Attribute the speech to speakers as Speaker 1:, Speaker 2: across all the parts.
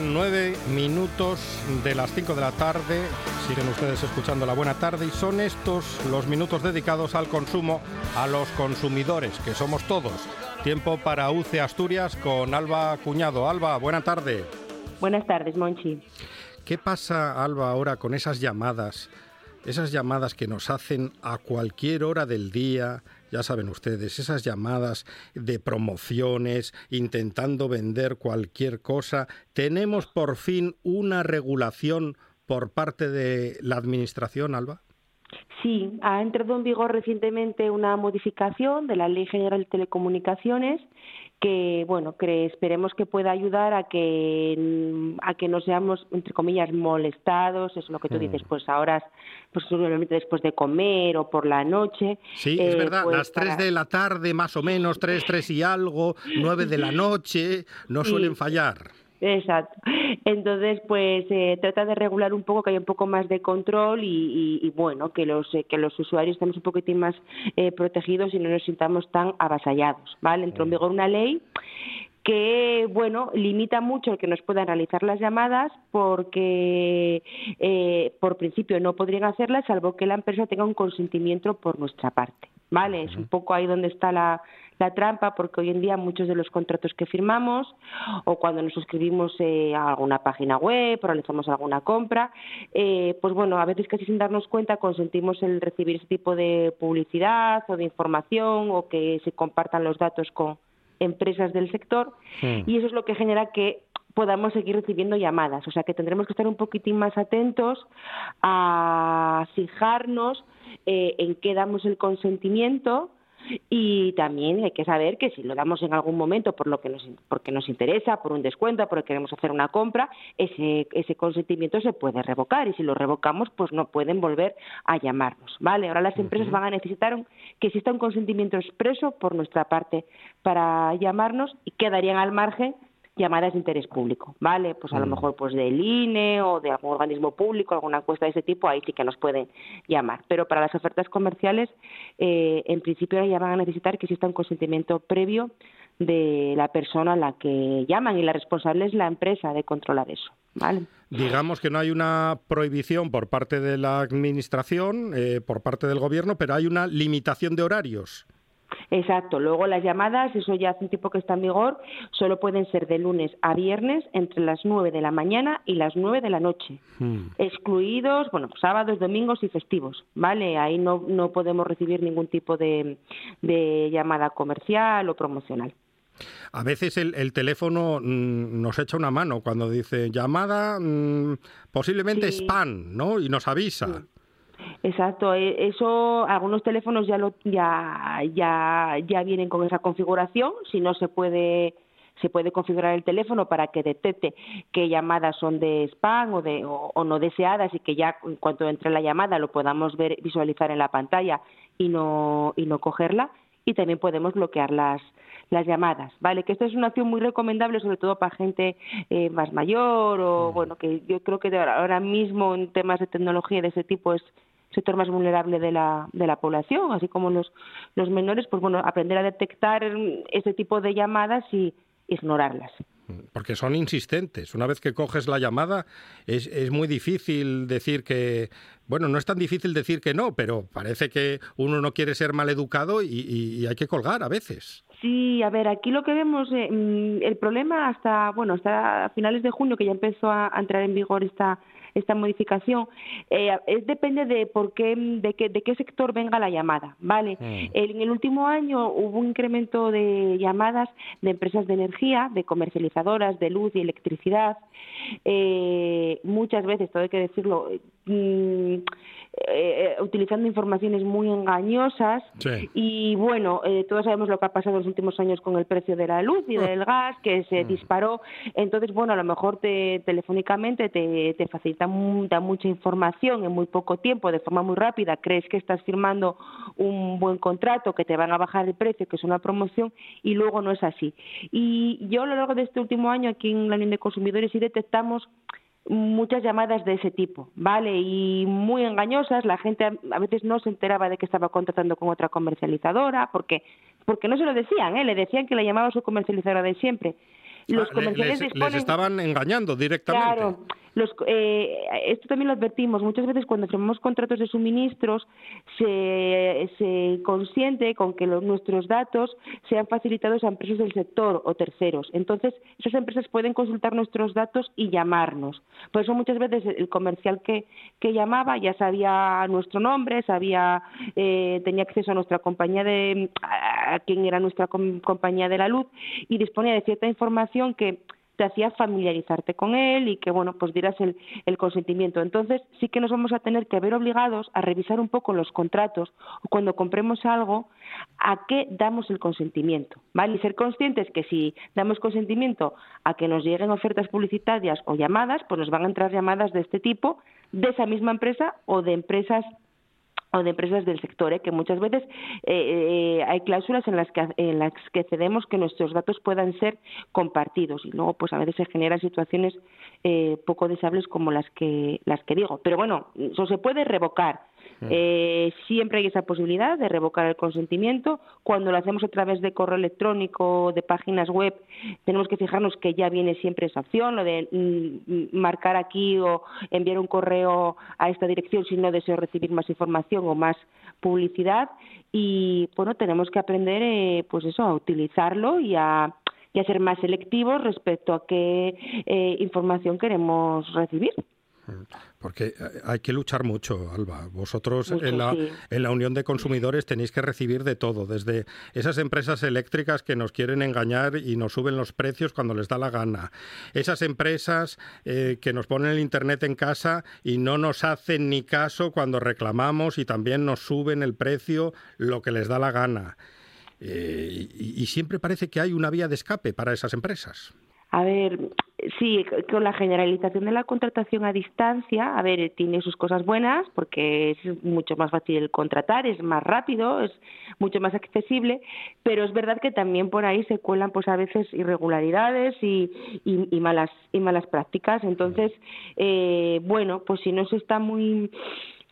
Speaker 1: Nueve minutos de las cinco de la tarde. Siguen ustedes escuchando la buena tarde y son estos los minutos dedicados al consumo, a los consumidores, que somos todos. Tiempo para UCE Asturias con Alba Cuñado. Alba, buena tarde.
Speaker 2: Buenas tardes, Monchi.
Speaker 1: ¿Qué pasa, Alba, ahora con esas llamadas? Esas llamadas que nos hacen a cualquier hora del día, ya saben ustedes, esas llamadas de promociones, intentando vender cualquier cosa. ¿Tenemos por fin una regulación por parte de la Administración, Alba?
Speaker 2: Sí, ha entrado en vigor recientemente una modificación de la Ley General de Telecomunicaciones que bueno que esperemos que pueda ayudar a que a que no seamos entre comillas molestados eso es lo que tú dices mm. pues ahora pues seguramente después de comer o por la noche
Speaker 1: sí es eh, verdad pues las tres de la tarde más o menos tres tres y algo nueve de la noche no suelen fallar
Speaker 2: Exacto. Entonces, pues eh, trata de regular un poco, que haya un poco más de control y, bueno, que los eh, que los usuarios estemos un poquitín más eh, protegidos y no nos sintamos tan avasallados, ¿vale? Entró en vigor una ley que bueno limita mucho el que nos puedan realizar las llamadas porque por principio no podrían hacerlas salvo que la empresa tenga un consentimiento por nuestra parte vale es un poco ahí donde está la, la trampa porque hoy en día muchos de los contratos que firmamos o cuando nos suscribimos eh, a alguna página web o realizamos alguna compra, eh, pues bueno, a veces casi sin darnos cuenta consentimos el recibir ese tipo de publicidad o de información o que se compartan los datos con empresas del sector y eso es lo que genera que podamos seguir recibiendo llamadas. O sea que tendremos que estar un poquitín más atentos a fijarnos eh, en qué damos el consentimiento y también hay que saber que si lo damos en algún momento por lo que nos, porque nos interesa, por un descuento, porque queremos hacer una compra, ese, ese consentimiento se puede revocar y si lo revocamos, pues no pueden volver a llamarnos, ¿vale? Ahora las empresas van a necesitar que exista un consentimiento expreso por nuestra parte para llamarnos y quedarían al margen llamadas de interés público, ¿vale? Pues a lo mm. mejor pues del INE o de algún organismo público, alguna encuesta de ese tipo, ahí sí que nos pueden llamar. Pero para las ofertas comerciales, eh, en principio ya van a necesitar que exista un consentimiento previo de la persona a la que llaman y la responsable es la empresa de controlar eso, ¿vale?
Speaker 1: Digamos que no hay una prohibición por parte de la Administración, eh, por parte del Gobierno, pero hay una limitación de horarios.
Speaker 2: Exacto. Luego las llamadas, eso ya hace un tiempo que está en vigor, solo pueden ser de lunes a viernes entre las 9 de la mañana y las 9 de la noche. Hmm. Excluidos, bueno, sábados, domingos y festivos, ¿vale? Ahí no, no podemos recibir ningún tipo de, llamada comercial o promocional.
Speaker 1: A veces el, teléfono mm, nos echa una mano cuando dice llamada, mm, posiblemente spam, ¿no? Y nos avisa.
Speaker 2: Exacto, e, eso algunos teléfonos ya lo ya ya ya vienen con esa configuración, si no se puede se puede configurar el teléfono para que detecte qué llamadas son de spam o de o, no deseadas y que ya en cuanto entre la llamada lo podamos ver visualizar en la pantalla y no y no cogerla. Y también podemos bloquear las las llamadas, ¿vale? Que esto es una acción muy recomendable, sobre todo para gente eh, más mayor o, bueno, que yo creo que ahora mismo en temas de tecnología de ese tipo es sector más vulnerable de la, de la población, así como los, los menores, pues bueno, aprender a detectar ese tipo de llamadas y ignorarlas.
Speaker 1: Porque son insistentes. Una vez que coges la llamada, es, es muy difícil decir que. Bueno, no es tan difícil decir que no, pero parece que uno no quiere ser mal educado y, hay que colgar a veces.
Speaker 2: Sí, a ver, aquí lo que vemos, eh, mm, el problema hasta, bueno, hasta finales de junio, que ya empezó a entrar en vigor esta esta modificación, eh, es, depende de por qué, de qué, de qué sector venga la llamada, ¿vale? Mm. En el último año hubo un incremento de llamadas de empresas de energía, de comercializadoras de luz y electricidad, eh, muchas veces, todo hay que decirlo, mm, eh, eh, utilizando informaciones muy engañosas. Y bueno, eh, todos sabemos lo que ha pasado en los últimos años con el precio de la luz y del gas que se mm. disparó, entonces bueno, a lo mejor te, telefónicamente te, te facilita mucha información en muy poco tiempo, de forma muy rápida, crees que estás firmando un buen contrato, que te van a bajar el precio, que es una promoción y luego no es así. Y yo a lo largo de este último año aquí en la Unión de Consumidores sí detectamos muchas llamadas de ese tipo, ¿vale? Y muy engañosas, la gente a veces no se enteraba de que estaba contratando con otra comercializadora, porque porque no se lo decían, ¿eh? Le decían que la llamaba su comercializadora de siempre.
Speaker 1: Los ah, comerciales les, estaban engañando directamente.
Speaker 2: Claro, los, eh, esto también lo advertimos. Muchas veces cuando firmamos contratos de suministros se, consiente con que nuestros datos sean facilitados a empresas del sector o terceros. Entonces, esas empresas pueden consultar nuestros datos y llamarnos. Por eso muchas veces el comercial que, llamaba ya sabía nuestro nombre, sabía, eh, tenía acceso a nuestra compañía de, quién era nuestra compañía de la luz y disponía de cierta información que te hacía familiarizarte con él y que, bueno, pues dieras el, el, consentimiento. Entonces, sí que nos vamos a tener que ver obligados a revisar un poco los contratos cuando compremos algo, a qué damos el consentimiento, ¿vale? Y ser conscientes que si damos consentimiento a que nos lleguen ofertas publicitarias o llamadas, pues nos van a entrar llamadas de este tipo de esa misma empresa o de empresas o de empresas del sector, ¿eh? que muchas veces eh, eh, hay cláusulas en las que en las que cedemos que nuestros datos puedan ser compartidos y luego pues a veces se generan situaciones poco deseables como las que las que digo pero bueno eso se puede revocar eh, siempre hay esa posibilidad de revocar el consentimiento. Cuando lo hacemos a través de correo electrónico, de páginas web, tenemos que fijarnos que ya viene siempre esa opción, lo de mm, marcar aquí o enviar un correo a esta dirección si no deseo recibir más información o más publicidad. Y bueno, tenemos que aprender, eh, pues eso, a utilizarlo y a ser más selectivos respecto a qué eh, información queremos recibir.
Speaker 1: Porque eh, hay que luchar mucho, Alba. Vosotros en, la, en la Unión de Consumidores tenéis que recibir de todo, desde esas empresas eléctricas que nos quieren engañar y nos suben los precios cuando les da la gana, esas empresas eh, que nos ponen el Internet en casa y no nos hacen ni caso cuando reclamamos y también nos suben el precio lo que les da la gana. Eh, y siempre parece que hay una vía de escape para esas empresas.
Speaker 2: A ver, sí, con la generalización de la contratación a distancia, a ver, tiene sus cosas buenas porque es mucho más fácil contratar, es más rápido, es mucho más accesible, pero es verdad que también por ahí se cuelan pues a veces irregularidades y, y, malas y malas prácticas. Entonces, eh, bueno, pues si no se está muy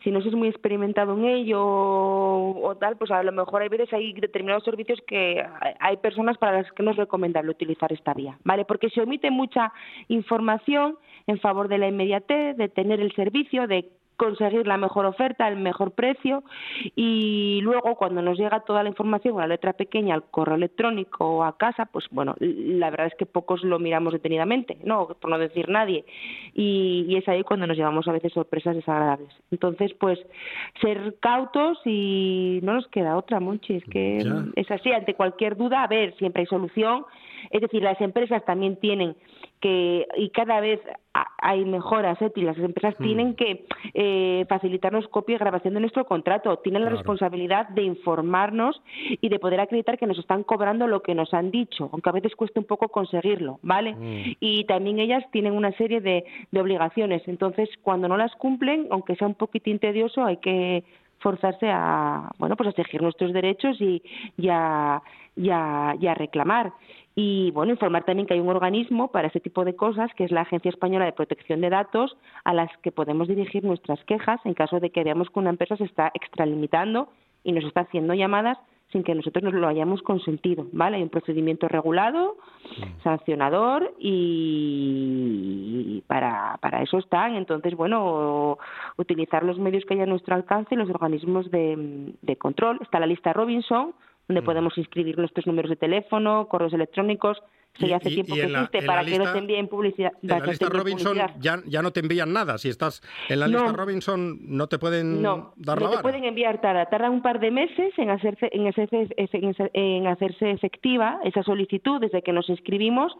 Speaker 2: si no se es muy experimentado en ello o, tal, pues a lo mejor hay veces hay determinados servicios que hay personas para las que no es recomendable utilizar esta vía, ¿vale? Porque se omite mucha información en favor de la inmediatez, de tener el servicio, de conseguir la mejor oferta, el mejor precio y luego cuando nos llega toda la información, la letra pequeña, al correo electrónico o a casa, pues bueno, la verdad es que pocos lo miramos detenidamente, no, por no decir nadie. Y, es ahí cuando nos llevamos a veces sorpresas desagradables. Entonces, pues ser cautos y no nos queda otra, Monchi, es que es así, ante cualquier duda, a ver, siempre hay solución, es decir, las empresas también tienen que, y cada vez hay mejoras, ¿eh? las empresas mm. tienen que eh, facilitarnos copia y grabación de nuestro contrato, tienen la responsabilidad de informarnos y de poder acreditar que nos están cobrando lo que nos han dicho, aunque a veces cueste un poco conseguirlo, ¿vale? Mm. Y también ellas tienen una serie de, de obligaciones, entonces cuando no las cumplen, aunque sea un poquitín tedioso, hay que forzarse a, bueno, pues a exigir nuestros derechos y, y, a, y, a, y a reclamar. Y bueno, informar también que hay un organismo para ese tipo de cosas, que es la Agencia Española de Protección de Datos, a las que podemos dirigir nuestras quejas en caso de que veamos que una empresa se está extralimitando y nos está haciendo llamadas sin que nosotros nos lo hayamos consentido, ¿vale? Hay un procedimiento regulado, sancionador y para, para eso están. Entonces, bueno, utilizar los medios que hay a nuestro alcance y los organismos de, de control. Está la lista Robinson, donde podemos inscribir nuestros números de teléfono, correos electrónicos, Sí, hace tiempo que existe para que no te envíen publicidad.
Speaker 1: En la lista Robinson ya, ya, no te envían nada. Si estás en la lista Robinson no te pueden
Speaker 2: no,
Speaker 1: dar
Speaker 2: no
Speaker 1: te
Speaker 2: pueden enviar tarda. Tarda un par de meses en hacerse, en, hacerse, en hacerse efectiva esa solicitud desde que nos inscribimos,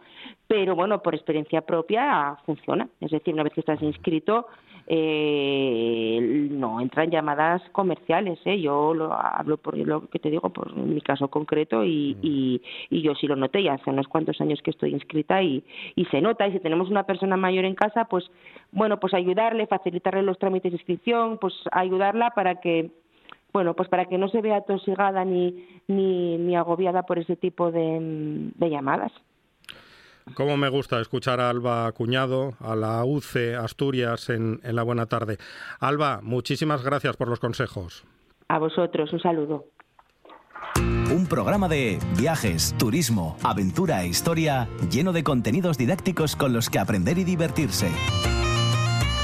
Speaker 2: pero bueno, por experiencia propia funciona. Es decir, una vez que estás inscrito, eh, no entran llamadas comerciales. ¿eh? Yo lo hablo por lo que te digo, por mi caso concreto, y, mm. y, y yo sí lo noté ya hace unos cuantos años que estoy inscrita y, y se nota. Y si tenemos una persona mayor en casa, pues bueno, pues ayudarle, facilitarle los trámites de inscripción, pues ayudarla para que bueno, pues para que no se vea tosigada ni, ni, ni agobiada por ese tipo de, de llamadas.
Speaker 1: Cómo me gusta escuchar a Alba Cuñado, a la UCE Asturias en, en la buena tarde. Alba, muchísimas gracias por los consejos.
Speaker 2: A vosotros, un saludo.
Speaker 3: Un programa de viajes, turismo, aventura e historia lleno de contenidos didácticos con los que aprender y divertirse.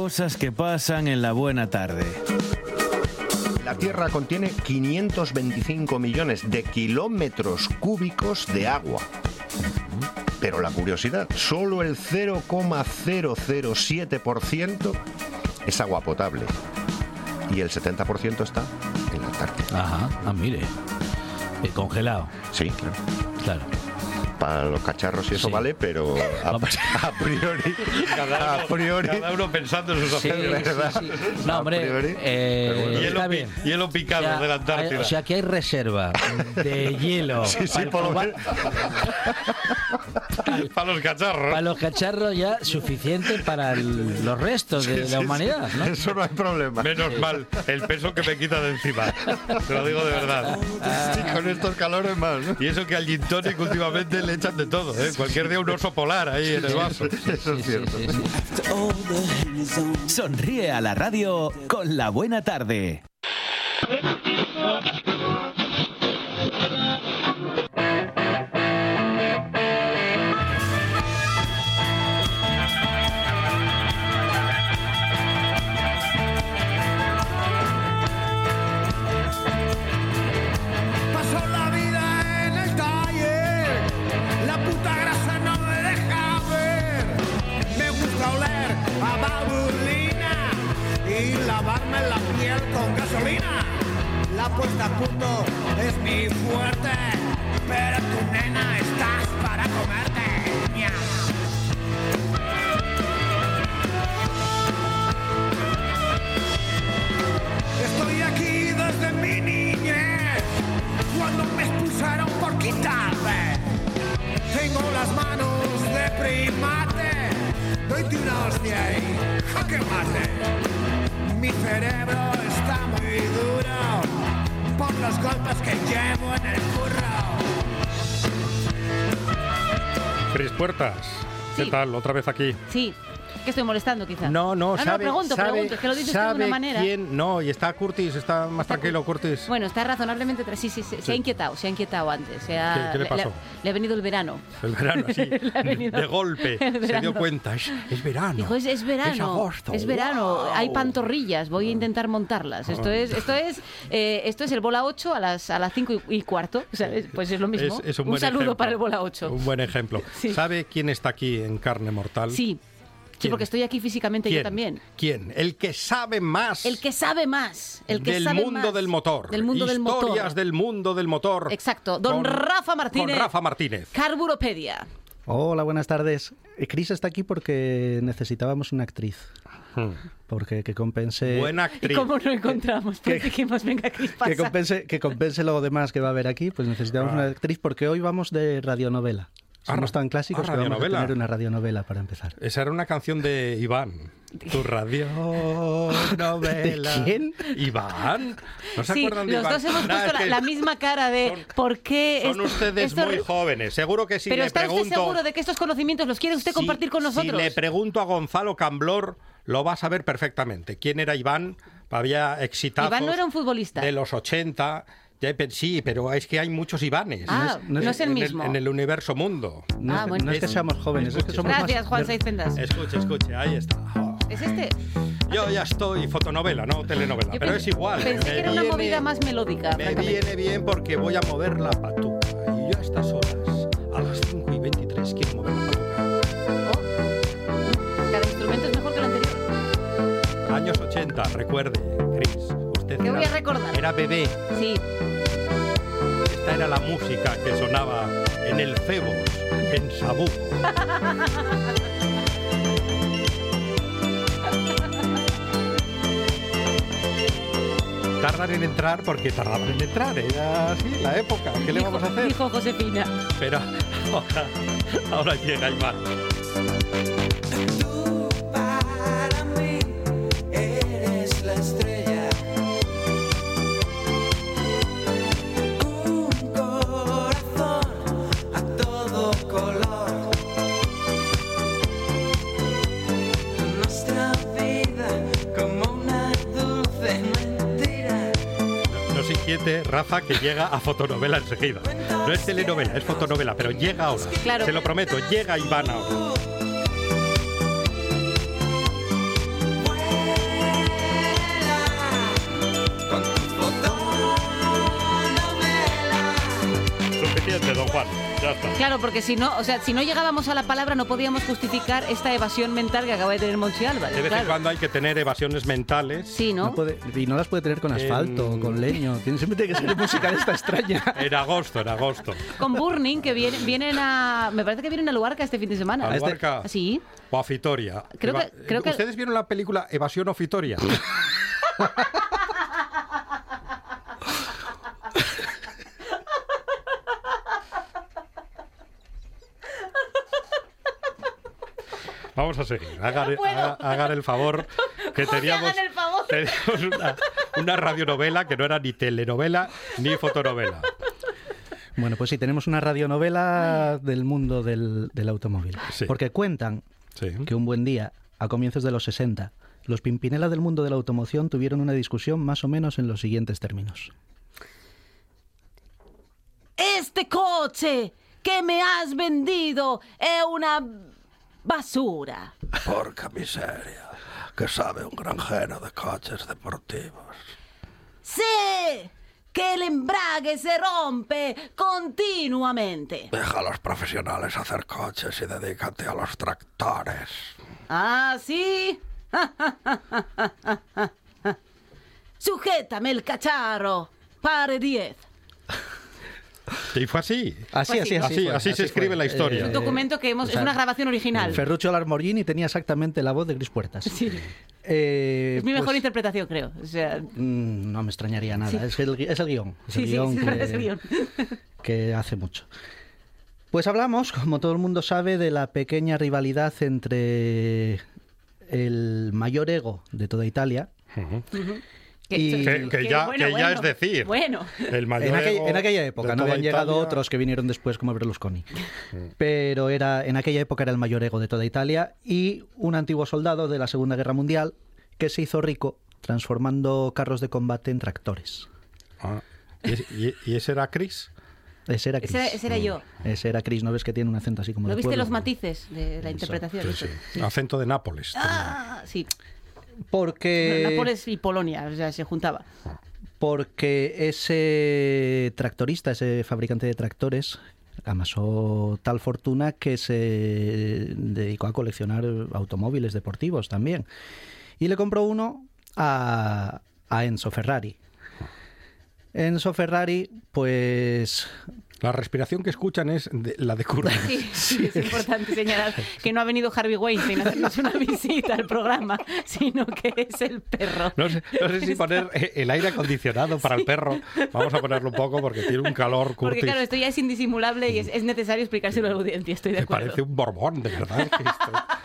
Speaker 3: Cosas que pasan en la buena tarde.
Speaker 4: La Tierra contiene 525 millones de kilómetros cúbicos de agua. Pero la curiosidad, solo el 0,007% es agua potable. Y el 70% está en la Antártida.
Speaker 5: Ajá, ah, mire. Eh, congelado.
Speaker 4: Sí, claro.
Speaker 5: Claro
Speaker 4: para los cacharros y eso vale, pero a, priori,
Speaker 6: cada uno, pensando en sus opciones,
Speaker 5: No, hombre, eh,
Speaker 6: hielo, bien. hielo picado de la Antártida.
Speaker 5: o sea, que hay reserva de hielo.
Speaker 4: Sí, sí, para,
Speaker 6: para, para, los cacharros.
Speaker 5: Para los cacharros ya suficiente para los restos de la humanidad. ¿no?
Speaker 4: Eso no hay problema.
Speaker 6: Menos mal el peso que me quita de encima. Te lo digo de verdad.
Speaker 4: Y con estos calores más.
Speaker 6: Y eso que al gin tonic últimamente le echan de todo, ¿eh? Cualquier día un oso polar ahí en el vaso.
Speaker 4: Eso es cierto.
Speaker 3: Sonríe a la radio con la buena tarde.
Speaker 1: ¿Qué tal? Otra vez aquí.
Speaker 7: Sí, que estoy molestando quizás.
Speaker 1: No, no,
Speaker 7: no,
Speaker 1: sabe,
Speaker 7: no pregunto,
Speaker 1: sabe,
Speaker 7: pregunto, es que lo dices
Speaker 1: sabe
Speaker 7: de una manera.
Speaker 1: Quién, no, y está Curtis, está más tranquilo Curtis.
Speaker 7: Bueno, está razonablemente, sí, sí, sí, se ha inquietado, se ha inquietado antes. Se ha,
Speaker 1: ¿Qué, qué le pasó?
Speaker 7: Le, ha venido el verano.
Speaker 1: El verano, sí, de golpe, se dio cuenta, es, es verano.
Speaker 7: Dijo, es, es verano,
Speaker 1: es agosto.
Speaker 7: Es verano,
Speaker 1: wow.
Speaker 7: hay pantorrillas, voy a intentar montarlas. Esto es, esto es, eh, esto es el bola 8 a las, a las 5 y, cuarto, ¿sabes? Pues es lo mismo.
Speaker 1: Es, es un,
Speaker 7: saludo
Speaker 1: ejemplo,
Speaker 7: para el bola 8.
Speaker 1: Un buen ejemplo.
Speaker 7: Sí.
Speaker 1: ¿Sabe quién está aquí en Carne Mortal?
Speaker 7: Sí. Sí, porque estoy aquí físicamente yo también.
Speaker 1: ¿Quién? El que sabe más.
Speaker 7: El que sabe más. El que
Speaker 1: del
Speaker 7: sabe
Speaker 1: mundo
Speaker 7: más
Speaker 1: del motor.
Speaker 7: Del mundo del
Speaker 1: Historias
Speaker 7: motor.
Speaker 1: del mundo del motor.
Speaker 7: Exacto. Don
Speaker 1: Con-
Speaker 7: Rafa Martínez.
Speaker 1: Con Rafa Martínez.
Speaker 7: Carburopedia.
Speaker 8: Hola, buenas tardes. Eh, Cris está aquí porque necesitábamos una actriz. Porque que compense.
Speaker 1: Buena
Speaker 7: ¿Y
Speaker 1: actriz.
Speaker 7: cómo lo encontramos? Pues dijimos, venga, Cris, pasa.
Speaker 8: Que compense, que compense lo demás que va a haber aquí, pues necesitamos
Speaker 1: Ah.
Speaker 8: una actriz porque hoy vamos de radionovela. Somos tan clásicos
Speaker 1: ah,
Speaker 8: que vamos a
Speaker 1: radionovela.
Speaker 8: tener una radionovela para empezar.
Speaker 1: Esa era una canción de Iván. Tu radio novela.
Speaker 8: ¿De quién?
Speaker 1: Iván. ¿No se
Speaker 7: Sí,
Speaker 1: acuerdan de
Speaker 7: los
Speaker 1: Iván?
Speaker 7: dos hemos puesto
Speaker 1: es
Speaker 7: la, misma cara de ¿por qué
Speaker 1: Son
Speaker 7: esto-
Speaker 1: ustedes
Speaker 7: esto-
Speaker 1: muy jóvenes. Seguro que si
Speaker 7: Pero
Speaker 1: le
Speaker 7: ¿está
Speaker 1: pregunto.
Speaker 7: usted seguro de que estos conocimientos los quiere usted
Speaker 1: si-
Speaker 7: compartir con nosotros?
Speaker 1: Si le pregunto a Gonzalo Camblor, lo va a saber perfectamente. ¿Quién era Iván? Había exitazos
Speaker 7: Iván no era un futbolista.
Speaker 1: de los 80. Sí, pero es que hay muchos Ivanes.
Speaker 7: Ah, no es el
Speaker 1: en
Speaker 7: mismo.
Speaker 1: en el universo mundo.
Speaker 8: No,
Speaker 7: Ah,
Speaker 8: es,
Speaker 7: bueno.
Speaker 8: no es que seamos jóvenes, es que somos
Speaker 7: Gracias,
Speaker 8: más
Speaker 7: Juan Pendas.
Speaker 1: Escuche, escuche, ahí está. Oh.
Speaker 7: ¿Es este?
Speaker 1: Yo ya estoy fotonovela, no telenovela,
Speaker 7: Yo
Speaker 1: pero es igual.
Speaker 7: Pensé
Speaker 1: Me
Speaker 7: que era una
Speaker 1: viene-
Speaker 7: movida más melódica,
Speaker 1: Me viene bien porque voy a mover la patuca. Y yo a estas horas, a las 5 y 23, quiero mover la patuca.
Speaker 7: Oh. Cada instrumento es mejor que el anterior.
Speaker 1: Años 80, recuerde, Chris. Usted
Speaker 7: ¿Qué
Speaker 1: era,
Speaker 7: voy a recordar?
Speaker 1: era bebé.
Speaker 7: Sí.
Speaker 1: Esta era la música que sonaba en el Febos, en Sabú. Tardan en entrar porque tardaban en entrar, era así la época. ¿Qué le
Speaker 7: Dijo-
Speaker 1: vamos a hacer?
Speaker 7: Dijo Josefina.
Speaker 1: Pero ahora, ahora llega Iván. Rafa, que llega a fotonovela enseguida. No es telenovela, es fotonovela, pero llega ahora.
Speaker 7: Claro.
Speaker 1: Se lo prometo, llega Iván ahora. Ya está.
Speaker 7: Claro, porque si no, o sea, si no llegábamos a la palabra no podíamos justificar esta evasión mental que acaba de tener Monchi Álvarez.
Speaker 1: De vez en cuando hay que tener evasiones mentales.
Speaker 7: Sí,
Speaker 8: No
Speaker 7: ¿no?
Speaker 8: puede- y no las puede tener con asfalto,
Speaker 1: En-
Speaker 8: con leño. Tiene, siempre tiene que ser música de esta extraña.
Speaker 1: En agosto, en agosto.
Speaker 7: Con Burning, que vienen, vienen a. Me parece que vienen a Luarca este fin de semana.
Speaker 1: A Luarca
Speaker 7: Sí.
Speaker 1: o a Fitoria.
Speaker 7: Creo que- creo que-
Speaker 1: ¿Ustedes vieron la película Evasión o Fitoria? Vamos a seguir. Hagan,
Speaker 7: puedo.
Speaker 1: haga- hagan el favor que
Speaker 7: ¿Cómo que
Speaker 1: teníamos,
Speaker 7: hagan el favor?
Speaker 1: teníamos una, una radionovela que no era ni telenovela ni fotonovela.
Speaker 8: Bueno, pues sí, tenemos una radionovela del mundo del, del automóvil.
Speaker 1: Sí.
Speaker 8: Porque cuentan
Speaker 1: Sí.
Speaker 8: que un buen día, a comienzos de los 60, los Pimpinela del mundo de la automoción tuvieron una discusión más o menos en los siguientes términos.
Speaker 7: Este coche que me has vendido es una basura.
Speaker 1: Porca miseria, que sabe un granjero de coches deportivos.
Speaker 7: Sé que el embrague se rompe continuamente.
Speaker 1: Deja a los profesionales hacer coches y dedícate a los tractores.
Speaker 7: ¿Ah, sí? Sujétame el cacharro. Pare 10.
Speaker 1: Y fue así.
Speaker 8: Así, así,
Speaker 7: sí.
Speaker 8: así.
Speaker 1: Así-
Speaker 8: fue,
Speaker 1: así se escribe
Speaker 8: fue.
Speaker 1: la historia.
Speaker 7: Es un
Speaker 1: Eh,
Speaker 7: documento que hemos...
Speaker 8: o sea,
Speaker 7: es una grabación original.
Speaker 8: Ferruccio Lamborghini tenía exactamente la voz de Gris Puertas.
Speaker 7: Sí.
Speaker 8: Eh,
Speaker 7: Es mi mejor
Speaker 8: pues,
Speaker 7: interpretación, creo. O sea,
Speaker 8: mm, No me extrañaría nada.
Speaker 7: Sí.
Speaker 8: Es, el, es el guion. Es
Speaker 7: sí,
Speaker 8: el guion
Speaker 7: sí,
Speaker 8: que,
Speaker 7: es el guion.
Speaker 8: que hace mucho. Pues hablamos, como todo el mundo sabe, de la pequeña rivalidad entre el mayor ego de toda Italia. Y-
Speaker 1: Que- que ya- que ya es decir.
Speaker 7: Bueno.
Speaker 1: El
Speaker 8: En, aquella- en aquella época, no habían llegado
Speaker 1: Italia.
Speaker 8: otros que vinieron después como Berlusconi. Pero era, en aquella época era el mayor ego de toda Italia y un antiguo soldado de la Segunda Guerra Mundial que se hizo rico transformando carros de combate en tractores.
Speaker 1: Ah, ¿y, y- y ese era Chris?
Speaker 8: Ese era Chris.
Speaker 7: Ese era, ese era yo.
Speaker 8: Ese era Chris, ¿no ves que tiene un acento así como
Speaker 7: ¿No
Speaker 8: de
Speaker 7: viste
Speaker 8: pueblo?
Speaker 7: los matices de la interpretación?
Speaker 1: Sí, sí. Acento de Nápoles.
Speaker 7: Ah, sí.
Speaker 8: Porque,
Speaker 7: Nápoles y Polonia, o sea, se juntaba.
Speaker 8: porque ese tractorista, ese fabricante de tractores, amasó tal fortuna que se dedicó a coleccionar automóviles deportivos también. Y le compró uno a, a Enzo Ferrari. Enzo Ferrari, pues
Speaker 1: La respiración que escuchan es de- la de Curry.
Speaker 7: Sí, sí, es importante señalar que no ha venido Harvey Weinstein a hacernos una visita al programa, sino que es el perro.
Speaker 1: No sé, no sé si poner el aire acondicionado para el perro. Vamos a ponerlo un poco porque tiene un calor,
Speaker 7: Porque
Speaker 1: Curtis.
Speaker 7: claro, esto ya es indisimulable y es, es necesario explicárselo a la audiencia, estoy de
Speaker 1: Me
Speaker 7: acuerdo.
Speaker 1: parece un borbón, de verdad.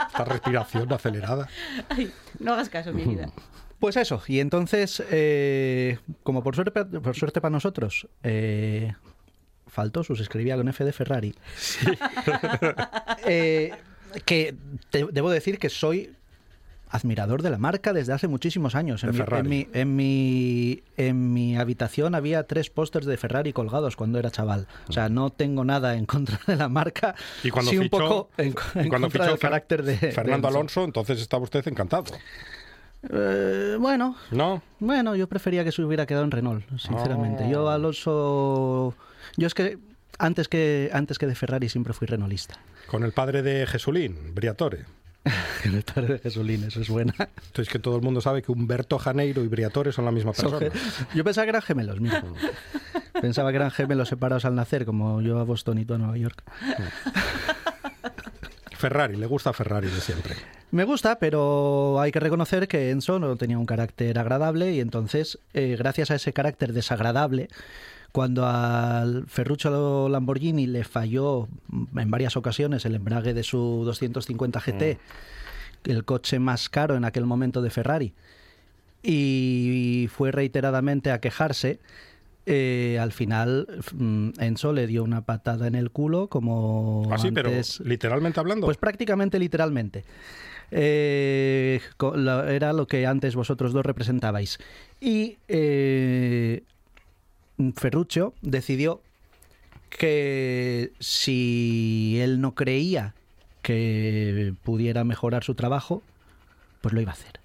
Speaker 1: esta respiración acelerada.
Speaker 7: Ay, no hagas caso, mi vida.
Speaker 8: Pues eso, y entonces, eh, como por suerte, por suerte para nosotros, eh, faltó, se escribía con F de Ferrari. Eh, que te- debo decir que soy admirador de la marca desde hace muchísimos años. En mi, en, mi, en, mi, en mi habitación había tres pósters de Ferrari colgados cuando era chaval. O sea, no tengo nada en contra de la marca.
Speaker 1: Y cuando
Speaker 8: sí un
Speaker 1: fichó,
Speaker 8: poco en,
Speaker 1: cuando
Speaker 8: contra del carácter de
Speaker 1: Fernando. Alonso, entonces estaba usted encantado.
Speaker 8: Eh, bueno,
Speaker 1: ¿No?
Speaker 8: bueno, yo prefería que se hubiera quedado en Renault, sinceramente. Yo,
Speaker 1: Ah.
Speaker 8: Alonso. Yo es que antes que antes que de Ferrari siempre fui renaulista.
Speaker 1: Con el padre de Jesulín, Briatore.
Speaker 8: El padre de Jesulín, eso es buena.
Speaker 1: Entonces que todo el mundo sabe que Humberto Janeiro y Briatore son la misma
Speaker 8: Son
Speaker 1: persona.
Speaker 8: Yo pensaba que eran gemelos, mira. Pensaba que eran gemelos separados al nacer, como yo a Boston y tú a Nueva York.
Speaker 1: Ferrari, le gusta Ferrari de siempre.
Speaker 8: Me gusta, pero hay que reconocer que Enzo no tenía un carácter agradable y entonces, eh, gracias a ese carácter desagradable, cuando al Ferruccio Lamborghini le falló en varias ocasiones el embrague de su 250 GT, el coche más caro en aquel momento de Ferrari, y fue reiteradamente a quejarse, eh, al final mm, Enzo le dio una patada en el culo como
Speaker 1: Así, pero
Speaker 8: antes-
Speaker 1: literalmente hablando.
Speaker 8: pues prácticamente literalmente. Eh, era lo que antes vosotros dos representabais. Y eh, Ferruccio decidió que si él no creía que pudiera mejorar su trabajo, pues lo iba a hacer.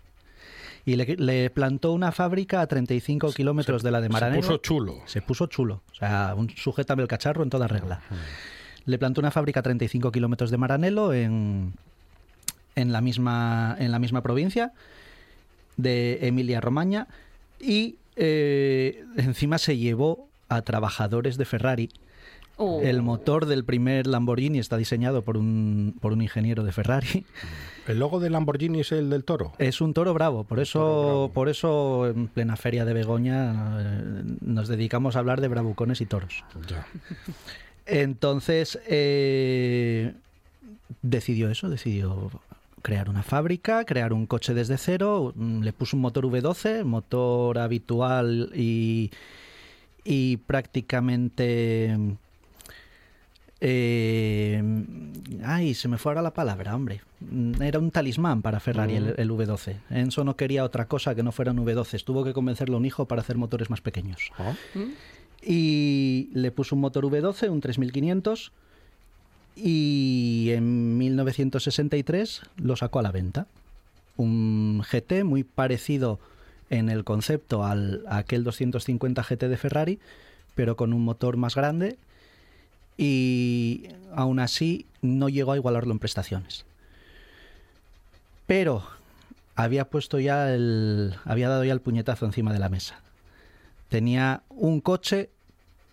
Speaker 8: Y le, le plantó una fábrica a 35 kilómetros de la de
Speaker 1: se
Speaker 8: Maranello.
Speaker 1: puso chulo.
Speaker 8: Se puso chulo. O sea, un sujétame el cacharro en toda regla. Le plantó una fábrica a 35 kilómetros de Maranello en, en, la misma, en la misma provincia de Emilia Romagna y eh, encima se llevó a trabajadores de Ferrari.
Speaker 7: Oh.
Speaker 8: El motor del primer Lamborghini está diseñado por un, por un ingeniero de Ferrari.
Speaker 1: El logo de Lamborghini es el del toro.
Speaker 8: Es un toro bravo, por eso, por eso en plena feria de Begoña eh, nos dedicamos a hablar de bravucones y toros.
Speaker 1: Ya.
Speaker 8: Entonces eh, decidió eso, decidió crear una fábrica, crear un coche desde cero, mm, le puso un motor V12, motor habitual y, y prácticamente... eh, ay, se me fue ahora la palabra, hombre. Mm, Era un talismán para Ferrari el, el V12. Enzo no quería otra cosa que no fuera un V12. Tuvo que convencerlo a un hijo para hacer motores más pequeños
Speaker 1: ¿no?
Speaker 8: y le puso un motor V12, un 3500, y en 1963 lo sacó a la venta. Un GT muy parecido en el concepto al a aquel 250 GT de Ferrari, pero con un motor más grande y aún así no llegó a igualarlo en prestaciones. Pero había puesto ya el había dado ya el puñetazo encima de la mesa tenía un coche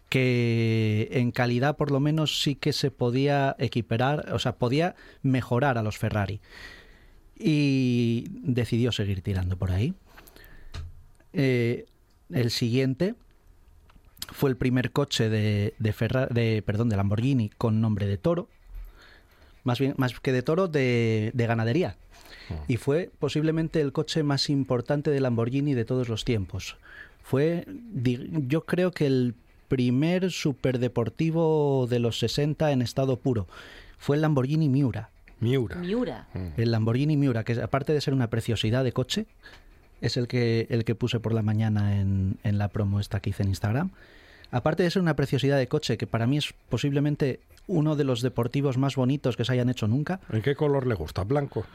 Speaker 8: que en calidad por lo menos sí que se podía equiparar, o sea, podía mejorar a los Ferrari. Y decidió seguir tirando por ahí. Eh, el siguiente fue el primer coche de, de, Ferra- de, perdón, de Lamborghini con nombre de toro. Más, bien, más que de toro, de, de ganadería. Y fue posiblemente el coche más importante de Lamborghini de todos los tiempos. Fue, yo creo que el primer superdeportivo de los 60 en estado puro. Fue el Lamborghini Miura.
Speaker 1: Miura.
Speaker 7: Miura.
Speaker 8: El Lamborghini Miura, que aparte de ser una preciosidad de coche, es el que, el que puse por la mañana en, en la promo esta que hice en Instagram. Aparte de ser una preciosidad de coche, que para mí es posiblemente uno de los deportivos más bonitos que se hayan hecho nunca,
Speaker 1: ¿En qué color le gusta? ¿Blanco?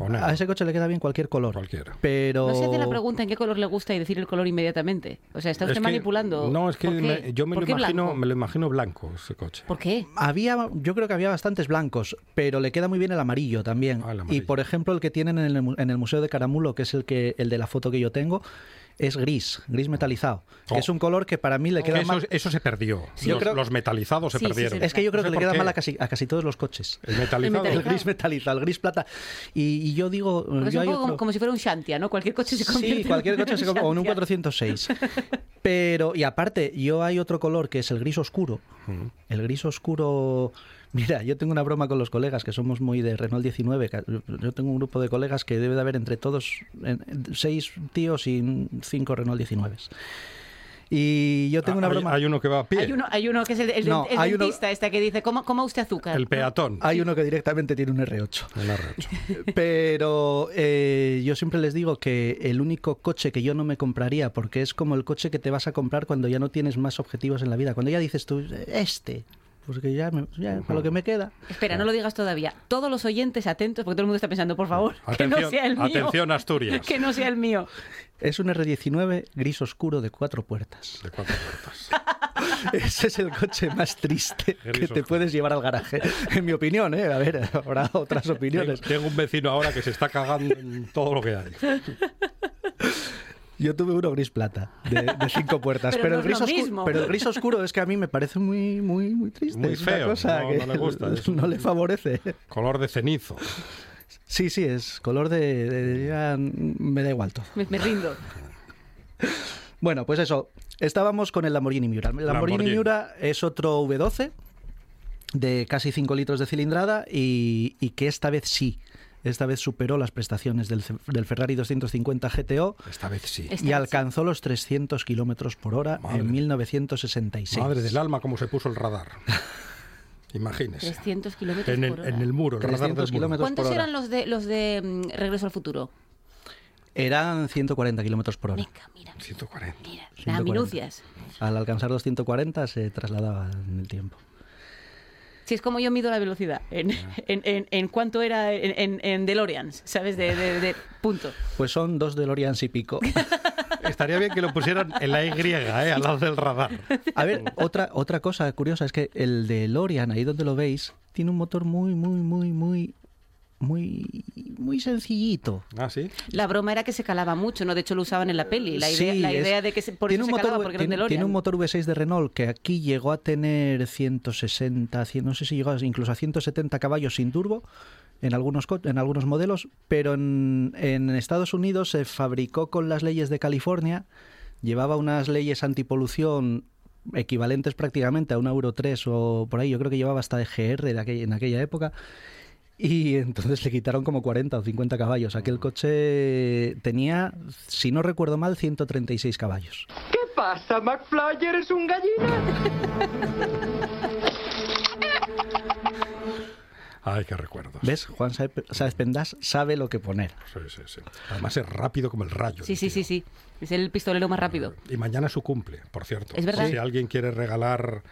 Speaker 8: A ese coche le queda bien cualquier color.
Speaker 1: Cualquiera.
Speaker 8: Pero...
Speaker 7: No se hace la pregunta en qué color le gusta y decir el color inmediatamente. O sea, está usted
Speaker 1: Es que-
Speaker 7: manipulando.
Speaker 1: No, es que
Speaker 7: ¿Por qué?
Speaker 1: me- yo me lo,
Speaker 7: ¿Por qué
Speaker 1: imagino,
Speaker 7: blanco?
Speaker 1: me lo imagino blanco ese coche.
Speaker 7: ¿Por qué?
Speaker 8: Había, yo creo que había bastantes blancos, pero le queda muy bien el amarillo también.
Speaker 1: Ah, el
Speaker 8: Y por ejemplo, el que tienen en el, en el Museo de Caramulo, que es el que el de la foto que yo tengo, es gris, gris metalizado. Que
Speaker 1: Oh.
Speaker 8: es un color que para mí le
Speaker 1: Que
Speaker 8: queda
Speaker 1: eso,
Speaker 8: mal.
Speaker 1: eso se perdió.
Speaker 8: Yo
Speaker 1: los,
Speaker 8: creo-
Speaker 1: los metalizados se
Speaker 7: Sí, sí,
Speaker 1: perdieron.
Speaker 7: sí.
Speaker 8: Es que yo creo
Speaker 1: No sé
Speaker 8: que le queda
Speaker 1: qué.
Speaker 8: mal a casi, a casi todos los coches.
Speaker 1: El metalizado.
Speaker 8: El
Speaker 7: metalizado.
Speaker 8: gris metalizado, el gris plata. Y, y yo digo.
Speaker 7: Es un poco como,
Speaker 8: otro-
Speaker 7: como si fuera un Shantia, ¿no? Cualquier coche se convierte
Speaker 8: Sí,
Speaker 7: en
Speaker 8: cualquier coche se compra, o en un
Speaker 7: Shantia.
Speaker 8: 406. Pero, y aparte, yo hay otro color que es el gris oscuro. El gris oscuro. Mira, yo tengo una broma con los colegas que somos muy de Renault 19. que Yo tengo un grupo de colegas que debe de haber entre todos seis tíos y cinco Renault 19. Y yo tengo una
Speaker 1: Ah, hay,
Speaker 8: broma.
Speaker 1: hay uno que va a pie.
Speaker 7: Hay uno, hay uno que es el, el,
Speaker 8: No,
Speaker 7: el
Speaker 8: hay uno-
Speaker 7: dentista, este que dice, ¿cómo, cómo usted azúcar?
Speaker 1: El peatón.
Speaker 8: Hay uno que directamente tiene un R8.
Speaker 1: El R8.
Speaker 8: Pero eh, yo siempre les digo que el único coche que yo no me compraría, porque es como el coche que te vas a comprar cuando ya no tienes más objetivos en la vida. Cuando ya dices tú, este, pues que ya, me- ya para lo que me queda.
Speaker 7: Espera, no lo digas todavía. Todos los oyentes atentos, porque todo el mundo está pensando, por favor, que no
Speaker 1: Atención,
Speaker 7: sea el mío.
Speaker 1: atención, Asturias.
Speaker 7: Que no sea el mío.
Speaker 8: Es un R19 gris oscuro de cuatro puertas.
Speaker 1: De cuatro puertas.
Speaker 8: Ese es el coche más triste
Speaker 1: Gris
Speaker 8: que te
Speaker 1: oscuro.
Speaker 8: puedes llevar al garaje. En mi opinión, ¿eh? A ver, habrá otras
Speaker 1: Tengo,
Speaker 8: opiniones.
Speaker 1: tengo un vecino ahora que se está cagando en todo lo que hay.
Speaker 8: Yo tuve uno gris plata, de, de cinco puertas.
Speaker 7: Pero
Speaker 8: pero,
Speaker 7: no
Speaker 8: el gris oscuro,
Speaker 7: mismo.
Speaker 8: pero el gris oscuro es que a mí me parece muy, muy, muy triste.
Speaker 1: Muy
Speaker 8: es una
Speaker 1: feo,
Speaker 8: cosa
Speaker 1: no-
Speaker 8: que
Speaker 1: no le gusta,
Speaker 8: no le favorece.
Speaker 1: Color de cenizo.
Speaker 8: Sí, sí, es color de... de- ya me da igual todo.
Speaker 7: Me, me rindo.
Speaker 8: Bueno, pues eso. Estábamos con el Lamborghini Miura. El Lamborghini,
Speaker 1: Lamborghini.
Speaker 8: Miura es otro V12 de casi 5 litros de cilindrada y, y que esta vez sí, esta vez superó las prestaciones del, del Ferrari 250 GTO
Speaker 1: Esta vez sí.
Speaker 7: Esta
Speaker 8: y
Speaker 7: vez
Speaker 8: alcanzó los 300 kilómetros por hora
Speaker 1: Madre.
Speaker 8: en 1966.
Speaker 1: Madre del alma, cómo se puso el radar. Imagínese.
Speaker 7: 300 kilómetros
Speaker 1: En el,
Speaker 7: por hora.
Speaker 1: en el muro, el radar
Speaker 8: 300
Speaker 1: del muro.
Speaker 8: kilómetros
Speaker 7: ¿Cuántos eran los de los de mm, Regreso al Futuro?
Speaker 8: Eran 140 kilómetros por hora.
Speaker 7: Venga, mira,
Speaker 1: 140.
Speaker 7: mira. Las
Speaker 8: 140.
Speaker 7: minucias.
Speaker 8: Al alcanzar los 140 se trasladaba en el tiempo.
Speaker 7: Si es como yo mido la velocidad, en, en, en, en cuánto era en, DeLoreans, ¿sabes? De, de, de punto.
Speaker 8: Pues son dos DeLoreans y pico.
Speaker 1: Estaría bien que lo pusieran en la Y, ¿eh? al lado del radar.
Speaker 8: A ver, otra, otra cosa curiosa es que el de Lorian, ahí donde lo veis, tiene un motor muy, muy, muy, muy, muy, muy sencillito.
Speaker 1: Ah, sí.
Speaker 7: La broma era que se calaba mucho, ¿no? De hecho lo usaban en la peli. La idea,
Speaker 8: Sí,
Speaker 7: la
Speaker 8: es-
Speaker 7: idea de que se, por
Speaker 8: tiene
Speaker 7: eso
Speaker 8: un
Speaker 7: se
Speaker 8: motor,
Speaker 7: calaba, porque era un
Speaker 8: tiene, un motor V6 de Renault que aquí llegó a tener 160, 100, no sé si llegó incluso a 170 caballos sin turbo en algunos, co- en algunos modelos, pero en, en Estados Unidos se fabricó con las leyes de California, llevaba unas leyes antipolución equivalentes prácticamente a un Euro 3 o por ahí, yo creo que llevaba hasta EGR de aquella- en aquella época. Y entonces le quitaron como 40 o 50 caballos. Aquel coche tenía, si no recuerdo mal, 136 caballos.
Speaker 9: ¿Qué pasa, McFly? ¿Eres un gallina?
Speaker 1: Ay, qué recuerdos.
Speaker 8: ¿Ves? Juan Saez Saez Pendas sabe lo que poner.
Speaker 1: Sí, sí, sí. Además es rápido como el rayo.
Speaker 7: Sí,
Speaker 1: el
Speaker 7: sí, sí, sí. Es el pistolero más rápido.
Speaker 1: Y mañana es su cumple, por cierto.
Speaker 7: Es verdad.
Speaker 1: Si alguien quiere regalar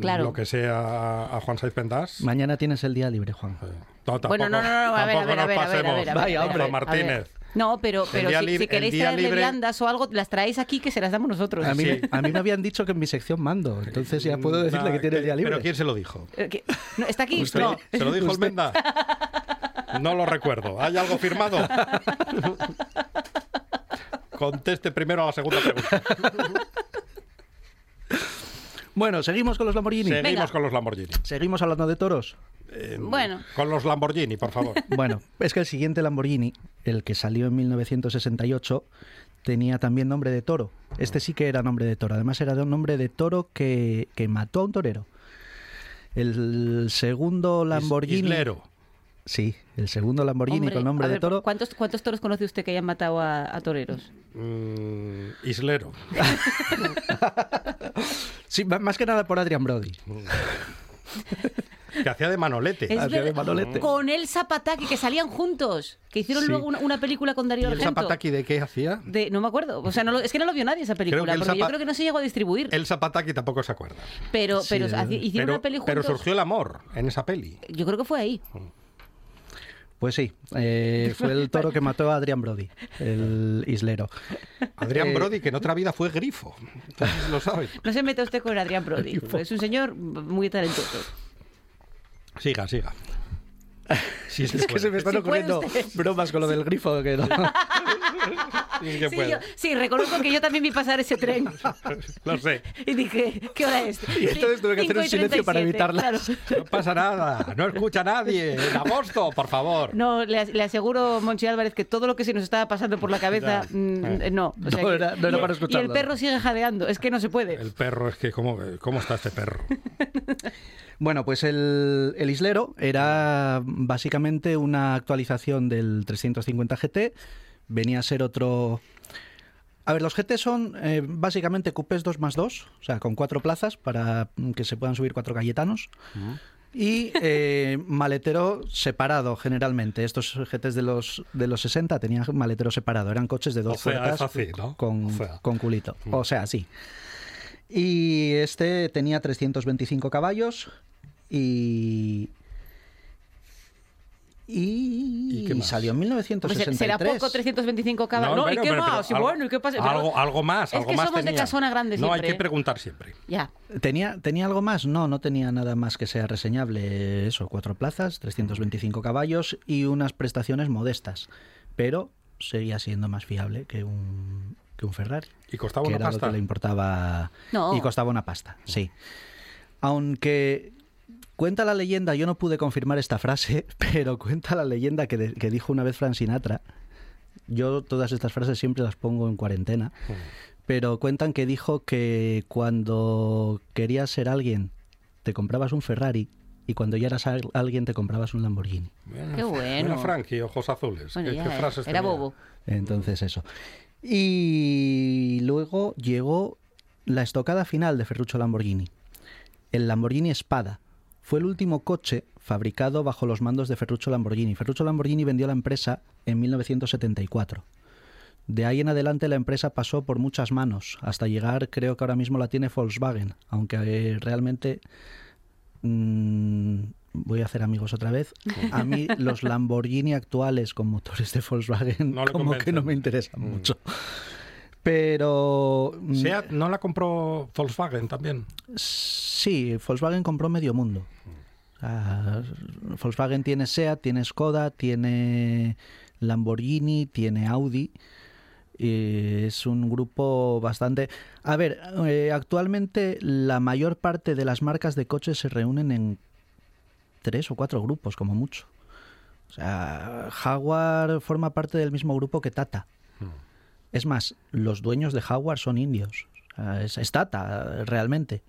Speaker 7: Claro.
Speaker 1: lo que sea a Juan Saiz Pendas.
Speaker 8: Mañana tienes el día libre, Juan.
Speaker 1: No, tampoco,
Speaker 7: Bueno, no, no, no, a ver, a
Speaker 1: tampoco
Speaker 7: ver, a
Speaker 1: nos
Speaker 7: ver, a ver, a
Speaker 1: pasemos,
Speaker 7: ver, a ver,
Speaker 8: Vaya,
Speaker 7: a ver,
Speaker 8: hombre,
Speaker 7: a ver.
Speaker 1: Martínez.
Speaker 7: No, pero, pero si, si queréis traerle
Speaker 1: libre-
Speaker 7: viandas o algo, las traéis aquí que se las damos nosotros.
Speaker 8: A mí,
Speaker 1: Sí.
Speaker 8: a mí me habían dicho que en mi sección mando, entonces ya puedo decirle
Speaker 1: Nah,
Speaker 8: que tiene el día libre.
Speaker 1: ¿Pero quién se lo dijo?
Speaker 7: Eh. No, ¿Está aquí?
Speaker 1: ¿Usted-
Speaker 7: No.
Speaker 1: ¿Se lo dijo
Speaker 8: Usted.
Speaker 1: Almenda? No lo recuerdo. ¿Hay algo firmado? Conteste primero a la segunda pregunta.
Speaker 8: Bueno, seguimos con los Lamborghini.
Speaker 1: Seguimos
Speaker 7: Venga.
Speaker 1: con los Lamborghini.
Speaker 8: Seguimos hablando de toros.
Speaker 1: Eh,
Speaker 7: Bueno.
Speaker 1: Con los Lamborghini, por favor.
Speaker 8: Bueno, es que el siguiente Lamborghini, el que salió en 1968, tenía también nombre de toro. Este sí que era nombre de toro. Además era de un nombre de toro que, que mató a un torero. El segundo Lamborghini...
Speaker 1: Islero.
Speaker 8: Sí, el segundo Lamborghini
Speaker 7: Hombre,
Speaker 8: con nombre de toro.
Speaker 7: ¿cuántos, ¿Cuántos toros conoce usted que hayan matado a, a toreros?
Speaker 1: Mm, Islero.
Speaker 8: Sí, más que nada por Adrian Brody.
Speaker 1: Que hacía de manolete.
Speaker 7: Es
Speaker 8: Hacía de
Speaker 7: verdad,
Speaker 8: Manolete.
Speaker 7: Con el Zapataki, que salían juntos. Que hicieron
Speaker 8: Sí.
Speaker 7: luego una, una película con
Speaker 1: ¿Y
Speaker 7: Darío
Speaker 1: el
Speaker 7: Argento.
Speaker 1: Zapataki de qué hacía?
Speaker 7: De, no me acuerdo. O sea, no lo- es que no lo vio nadie esa película.
Speaker 1: Creo que el
Speaker 7: porque yo creo que no se llegó a distribuir.
Speaker 1: El Zapataki tampoco se acuerda.
Speaker 7: Pero, pero
Speaker 8: el-
Speaker 7: hicieron
Speaker 1: Pero,
Speaker 7: una peli
Speaker 1: pero
Speaker 7: juntos.
Speaker 1: surgió el amor en esa peli.
Speaker 7: Yo creo que fue ahí.
Speaker 8: Pues sí, eh, fue el toro que mató a Adrian Brody, el islero.
Speaker 1: Adrián
Speaker 8: Eh,
Speaker 1: Brody, que en otra vida fue grifo. Entonces lo sabes.
Speaker 7: No se meta usted con Adrián Brody. Es un señor muy talentoso.
Speaker 1: Siga, siga. Sí,
Speaker 8: es que se me están ocurriendo bromas con lo del grifo. Que no.
Speaker 1: Sí, que
Speaker 7: Sí,
Speaker 1: puedo.
Speaker 7: yo- sí, reconozco que yo también vi pasar ese tren
Speaker 1: Lo sé.
Speaker 7: y dije, ¿qué hora es?
Speaker 8: Y entonces tuve que hacer un silencio para
Speaker 7: 37,
Speaker 8: evitarlas.
Speaker 7: claro.
Speaker 1: No pasa nada. No escucha a nadie. En agosto, por favor.
Speaker 7: No, le, as- le aseguro, Monchi Álvarez, que todo lo que se nos estaba pasando por la cabeza, mm, no. O sea
Speaker 8: No
Speaker 7: que-
Speaker 8: era- no era
Speaker 7: y-
Speaker 8: para
Speaker 7: Y el
Speaker 8: escucharlo.
Speaker 7: perro sigue jadeando, es que no se puede.
Speaker 1: El perro, es que, ¿cómo, cómo está este perro?
Speaker 8: Bueno, pues el, el islero era básicamente una actualización del 350 GT. Venía a ser otro... A ver, los GT son eh, básicamente cupés 2 más 2, o sea, con cuatro plazas para que se puedan subir cuatro Cayetanos. Y eh, maletero separado, generalmente. Estos GTs de los, de los 60 tenían maletero separado. Eran coches de dos
Speaker 1: O sea,
Speaker 8: puertas
Speaker 1: así, ¿no?
Speaker 8: con,
Speaker 1: O sea.
Speaker 8: con culito. O sea, sí. Y este tenía 325 caballos y... Y,
Speaker 1: ¿Y qué más?
Speaker 8: salió en
Speaker 7: Hombre,
Speaker 8: 1963.
Speaker 7: será poco 325 caballos. No,
Speaker 1: bueno,
Speaker 7: ¿y qué
Speaker 1: pero-
Speaker 7: más?
Speaker 1: pero
Speaker 7: Y bueno, ¿y qué pasa?
Speaker 1: Algo, algo más,
Speaker 7: Es
Speaker 1: algo
Speaker 7: que
Speaker 1: más
Speaker 7: somos de
Speaker 1: tenía.
Speaker 7: casona grande
Speaker 1: No, hay
Speaker 7: siempre,
Speaker 1: que
Speaker 7: ¿eh?
Speaker 1: preguntar siempre.
Speaker 7: Ya.
Speaker 8: ¿Tenía, ¿Tenía algo más? No, no tenía nada más que sea reseñable. Eso, cuatro plazas, 325 caballos y unas prestaciones modestas. Pero seguía siendo más fiable que un, que un Ferrari.
Speaker 1: Y costaba
Speaker 8: que
Speaker 1: una
Speaker 8: era lo
Speaker 1: pasta.
Speaker 8: que le importaba.
Speaker 7: No.
Speaker 8: Y costaba una pasta, sí. Aunque cuenta la leyenda, yo no pude confirmar esta frase, pero cuenta la leyenda que, de- que dijo una vez Frank Sinatra. Yo todas estas frases siempre las pongo en cuarentena, pero cuentan que dijo que cuando querías ser alguien te comprabas un Ferrari y cuando ya eras al- alguien te comprabas un Lamborghini.
Speaker 1: Bueno,
Speaker 7: Qué bueno.
Speaker 1: Frankie, ojos azules.
Speaker 7: Bueno,
Speaker 1: ¿Qué, qué
Speaker 7: eh,
Speaker 1: frases
Speaker 7: era
Speaker 1: tenía?
Speaker 7: bobo.
Speaker 8: Entonces eso. Y luego llegó la estocada final de Ferruccio Lamborghini. El Lamborghini Espada. Fue el último coche fabricado bajo los mandos de Ferruccio Lamborghini. Ferruccio Lamborghini vendió la empresa en 1974. De ahí en adelante la empresa pasó por muchas manos, hasta llegar, creo que ahora mismo la tiene Volkswagen, aunque eh, realmente mm, voy a hacer amigos otra vez. A mí los Lamborghini actuales con motores de Volkswagen
Speaker 1: No
Speaker 8: como que no me interesan
Speaker 1: Mm.
Speaker 8: Pero mm,
Speaker 1: Seat no la compró Volkswagen también.
Speaker 8: sí, Volkswagen compró medio mundo. Volkswagen tiene Seat, tiene Skoda, tiene Lamborghini, tiene Audi. Y es un grupo bastante... A ver, eh, actualmente la mayor parte de las marcas de coches se reúnen en tres o cuatro grupos, como mucho. O sea, Jaguar forma parte del mismo grupo que Tata. Es más, los dueños de Jaguar son indios. Es, es Tata, realmente.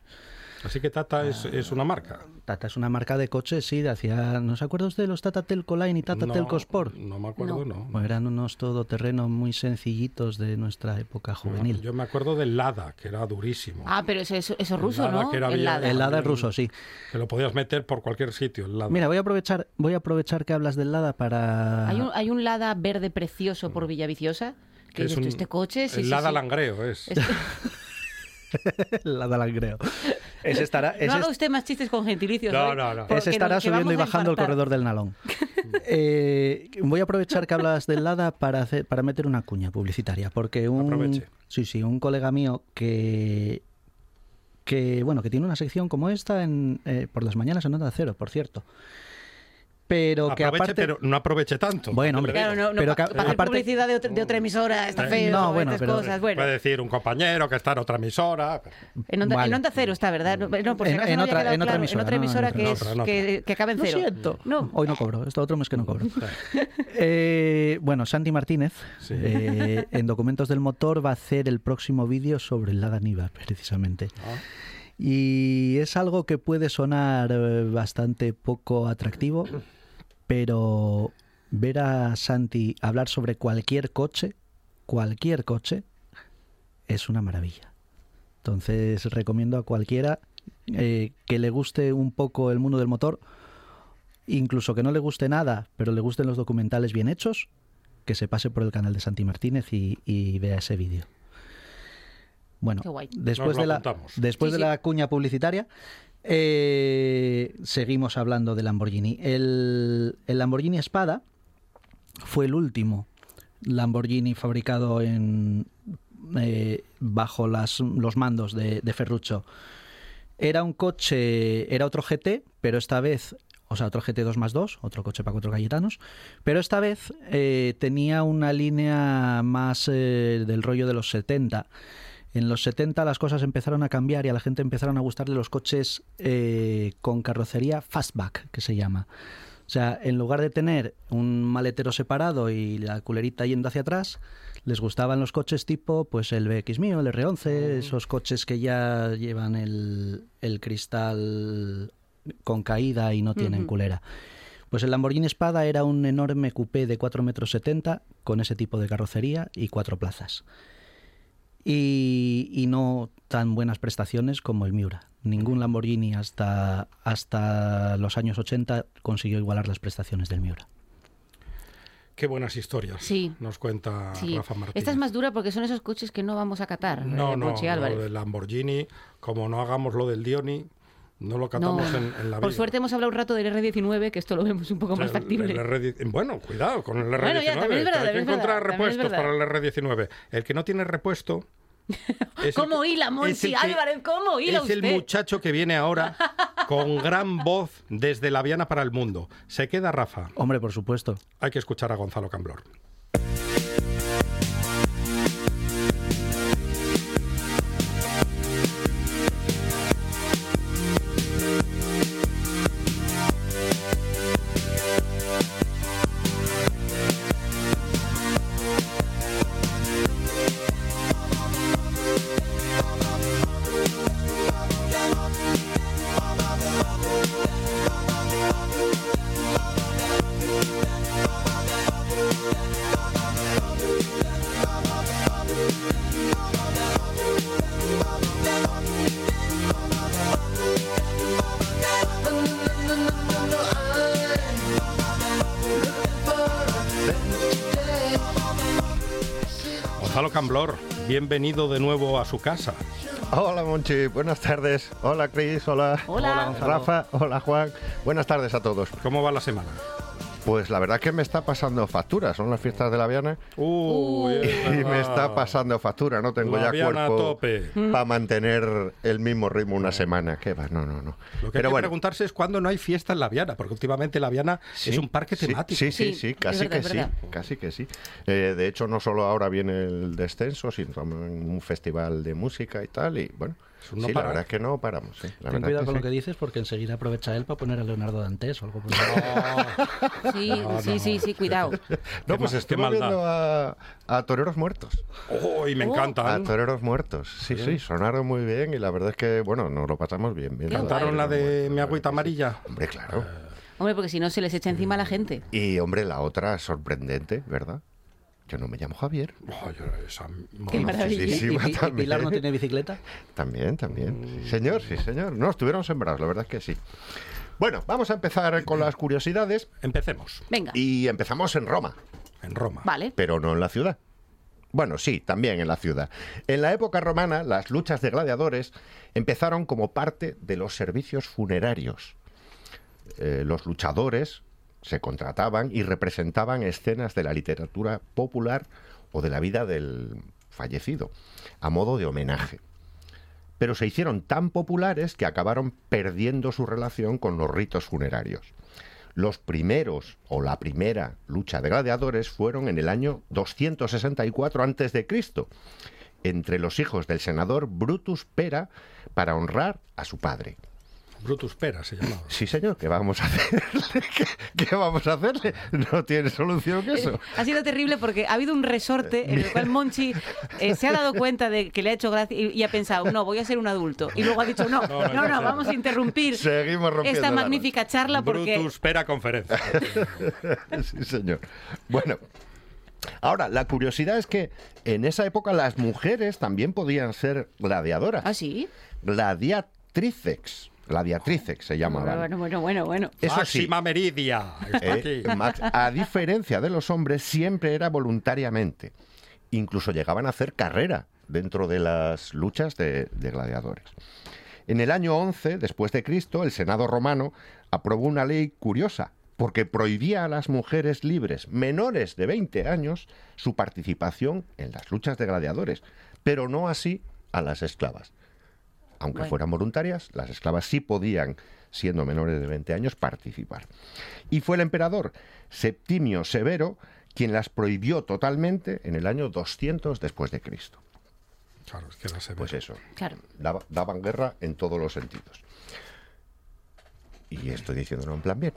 Speaker 1: Así que Tata es, es una marca.
Speaker 8: Tata es una marca de coches, sí, de hacía... ¿No se acuerda usted de los Tata Telco Line y Tata
Speaker 1: No,
Speaker 8: Telco Sport?
Speaker 1: No me acuerdo, no.
Speaker 8: Bueno, eran unos todoterreno muy sencillitos de nuestra época juvenil.
Speaker 1: Yo me acuerdo del Lada, que era durísimo.
Speaker 7: Ah, pero eso, eso, es ruso,
Speaker 1: Lada,
Speaker 7: ¿no?
Speaker 1: que era
Speaker 7: El
Speaker 1: bien-
Speaker 7: Lada.
Speaker 8: El Lada es ruso, sí.
Speaker 1: Que lo podías meter por cualquier sitio, el Lada.
Speaker 8: Mira, voy a aprovechar, voy a aprovechar que hablas del Lada para...
Speaker 7: Hay un, hay un Lada verde precioso por Villaviciosa. Que
Speaker 1: es un-
Speaker 7: este coche, sí,
Speaker 1: el
Speaker 7: sí,
Speaker 1: Lada
Speaker 7: sí.
Speaker 1: Langreo es.
Speaker 7: Este-
Speaker 8: el Lada Langreo. Ese estará... ese
Speaker 7: No haga usted más chistes con gentilicios.
Speaker 1: No, no, no.
Speaker 8: Ese estará subiendo y bajando el corredor del Nalón. Eh, voy a aprovechar que hablas del Lada para, hacer, para meter una cuña publicitaria, porque un,
Speaker 1: Aproveche.
Speaker 8: sí, sí, un colega mío que, que, bueno, que tiene una sección como esta en, eh, por las mañanas en Onda Cero, por cierto. Pero que
Speaker 1: Aproveche,
Speaker 8: aparte...
Speaker 1: pero no aproveche tanto.
Speaker 8: Bueno, hombre,
Speaker 7: Claro, no, no,
Speaker 8: Pero
Speaker 7: pa-
Speaker 8: que-
Speaker 7: para hacer
Speaker 8: aparte-
Speaker 7: publicidad de otra, de otra emisora está
Speaker 1: Eh,
Speaker 7: feo,
Speaker 8: no, bueno, pero-
Speaker 7: cosas. Bueno,
Speaker 1: Puede decir un compañero que está en otra emisora.
Speaker 7: en onda,
Speaker 8: Vale.
Speaker 7: en Onda Cero está, ¿verdad? No, por si
Speaker 8: En-
Speaker 7: acaso
Speaker 8: en
Speaker 7: no haya
Speaker 8: otra- en otra
Speaker 7: claro,
Speaker 8: emisora,
Speaker 7: en otra emisora que,
Speaker 1: En
Speaker 7: es,
Speaker 1: otra, en otra.
Speaker 7: que, que acaba en
Speaker 8: Lo
Speaker 7: cero.
Speaker 8: siento.
Speaker 7: No,
Speaker 8: Hoy no cobro. Esto otro mes que no cobro. Eh, bueno, Santi Martínez,
Speaker 1: Sí.
Speaker 8: eh, en Documentos del Motor, va a hacer el próximo vídeo sobre el Lada Niva, precisamente.
Speaker 1: Ah.
Speaker 8: Y es algo que puede sonar bastante poco atractivo, pero ver a Santi hablar sobre cualquier coche, cualquier coche, es una maravilla. Entonces recomiendo a cualquiera eh, que le guste un poco el mundo del motor, incluso que no le guste nada, pero le gusten los documentales bien hechos, que se pase por el canal de Santi Martínez y, y vea ese vídeo. Bueno,
Speaker 7: Qué guay.
Speaker 8: después, de la, después
Speaker 7: Sí,
Speaker 8: de
Speaker 7: sí.
Speaker 8: la cuña publicitaria, eh, seguimos hablando de Lamborghini. El, el Lamborghini Espada fue el último Lamborghini fabricado en, eh, bajo las, los mandos de, de Ferruccio. Era un coche, era otro GT, pero esta vez, o sea, otro GT 2 más 2, otro coche para cuatro cayetanos, pero esta vez eh, tenía una línea más eh, del rollo de los 70. En los 70 las cosas empezaron a cambiar y a la gente empezaron a gustarle los coches eh, con carrocería fastback, que se llama. O sea, en lugar de tener un maletero separado y la culerita yendo hacia atrás, les gustaban los coches tipo pues el BX mío, el R11, esos coches que ya llevan el, el cristal con caída y no tienen culera. Pues el Lamborghini Espada era un enorme coupé de 4 metros 70 con ese tipo de carrocería y cuatro plazas. Y, y no tan buenas prestaciones como el Miura. Ningún Lamborghini hasta, hasta los años 80 consiguió igualar las prestaciones del Miura.
Speaker 1: Qué buenas historias
Speaker 7: Sí.
Speaker 1: nos cuenta
Speaker 7: Sí.
Speaker 1: Rafa Martínez.
Speaker 7: Esta es más dura porque son esos coches que no vamos a catar.
Speaker 1: No,
Speaker 7: eh,
Speaker 1: no,
Speaker 7: Pochi
Speaker 1: lo del Lamborghini, como no hagamos lo del Dioni, no lo catamos
Speaker 7: No.
Speaker 1: en, en la
Speaker 7: Por
Speaker 1: vida.
Speaker 7: suerte hemos hablado un rato del R19, que esto lo vemos un poco más factible.
Speaker 1: el R10 bueno, cuidado con el R19.
Speaker 7: Bueno, ya, también es verdad,
Speaker 1: Hay que encontrar
Speaker 7: verdad,
Speaker 1: repuestos para el R19. El que no tiene repuesto. es
Speaker 7: ¿Cómo hila,
Speaker 1: es el
Speaker 7: Monchi
Speaker 1: que-
Speaker 7: Álvarez? ¿Cómo hila
Speaker 1: Es el muchacho que viene ahora con gran voz desde la Viana para el mundo. ¿Se queda Rafa?
Speaker 8: Hombre, por supuesto.
Speaker 1: Hay que escuchar a Gonzalo Camblor. Bienvenido de nuevo a su casa.
Speaker 4: Hola Monchi, buenas tardes. Hola Cris, hola.
Speaker 7: Hola. Hola.
Speaker 4: Rafa, hola Juan. Buenas tardes a todos.
Speaker 1: ¿Cómo va la semana?
Speaker 4: Pues la verdad que me está pasando factura. Son las fiestas de la Viana.
Speaker 1: Uy, es
Speaker 4: y me está pasando factura. No tengo
Speaker 1: La
Speaker 4: ya cuerpo para mantener el mismo ritmo una semana. ¿Qué va? No, no, no.
Speaker 1: Lo que hay que
Speaker 4: bueno.
Speaker 1: preguntarse es cuándo no hay fiesta en la Viana, porque últimamente la Viana
Speaker 4: Sí,
Speaker 1: es un parque
Speaker 4: sí,
Speaker 1: temático.
Speaker 4: Sí, sí, sí,
Speaker 7: es
Speaker 4: casi
Speaker 7: verdad,
Speaker 4: que
Speaker 7: es
Speaker 4: sí, casi que sí. Eh, de hecho, no solo ahora viene el descenso, sino también un festival de música y tal, y bueno,
Speaker 1: no
Speaker 4: sí, la verdad es que no paramos. sí, la
Speaker 8: Ten cuidado
Speaker 4: que
Speaker 8: con
Speaker 4: sí.
Speaker 8: lo que dices porque enseguida aprovecha él para poner a Leonardo Dantes o algo por.
Speaker 7: Sí,
Speaker 1: No,
Speaker 7: sí,
Speaker 1: no.
Speaker 7: sí, sí, cuidado.
Speaker 4: No, pues
Speaker 1: maldad.
Speaker 4: viendo a, a Toreros Muertos.
Speaker 1: ¡Uy, me
Speaker 7: Oh.
Speaker 4: A
Speaker 1: encantan!
Speaker 4: Toreros Muertos, sí, sí, sonaron muy bien y la verdad es que, bueno, nos lo pasamos bien. a
Speaker 1: ¿Cantaron la de Mi agüita amarilla?
Speaker 4: Hombre, claro.
Speaker 7: Hombre, porque si no se les echa encima a la gente.
Speaker 4: Y, hombre, la otra sorprendente, ¿verdad? Yo no me llamo Javier.
Speaker 1: Esa
Speaker 7: Qué maravilla.
Speaker 8: ¿Y, y-
Speaker 4: Famosísima
Speaker 8: y Pilar no
Speaker 4: también.
Speaker 8: tiene bicicleta?
Speaker 4: También, también. Sí, señor, sí, señor. No, estuvieron sembrados, la verdad es que sí. Bueno, vamos a empezar con las curiosidades
Speaker 1: Empecemos.
Speaker 7: Venga,
Speaker 4: y empezamos en Roma,
Speaker 1: En Roma.
Speaker 7: vale.
Speaker 4: pero no en la ciudad. Bueno, sí, también en la ciudad. En la época romana, las luchas de gladiadores empezaron como parte de los servicios funerarios. Eh, los luchadores se contrataban y representaban escenas de la literatura popular o de la vida del fallecido, a modo de homenaje. Pero se hicieron tan populares que acabaron perdiendo su relación con los ritos funerarios. Los primeros o la primera lucha de gladiadores fueron en el año 264 a.C. entre los hijos del senador Brutus Pera para honrar a su padre.
Speaker 1: Brutus Pera se llamaba.
Speaker 4: Sí, señor, ¿qué vamos a hacerle? ¿Qué, qué vamos a hacerle? No tiene solución que eso.
Speaker 7: Ha sido terrible porque ha habido un resorte en el cual Monchi eh, se ha dado cuenta de que le ha hecho gracia y, y ha pensado, no, voy a ser un adulto. Y luego ha dicho, no,
Speaker 1: No, no,
Speaker 7: no, no,
Speaker 1: no.
Speaker 7: vamos a interrumpir
Speaker 4: Seguimos rompiendo
Speaker 7: esta
Speaker 4: la
Speaker 7: magnífica charla porque...
Speaker 1: Brutus Pera Conferencia.
Speaker 4: Sí, señor. Bueno, ahora, la curiosidad es que en esa época las mujeres también podían ser gladiadoras.
Speaker 7: ¿Ah, sí?
Speaker 4: Gladiatricex. Gladiatricex se llamaban.
Speaker 7: Bueno, bueno, bueno, bueno.
Speaker 4: Eso sí,
Speaker 1: Meridia. Está
Speaker 4: eh. Max, a diferencia de los hombres, siempre era voluntariamente. Incluso llegaban a hacer carrera dentro de las luchas de, de gladiadores. En el año 11 después de Cristo, el Senado romano aprobó una ley curiosa porque prohibía a las mujeres libres menores de 20 años su participación en las luchas de gladiadores, pero no así a las esclavas. Aunque
Speaker 10: Bueno.
Speaker 4: fueran voluntarias, las esclavas sí podían, siendo menores de 20 años, participar. Y fue el emperador Septimio Severo quien las prohibió totalmente en el año 200 después de Cristo.
Speaker 1: Claro, es que era severo.
Speaker 4: Pues eso,
Speaker 7: Claro.
Speaker 4: daba- daban guerra en todos los sentidos. Y estoy diciéndolo en plan bien.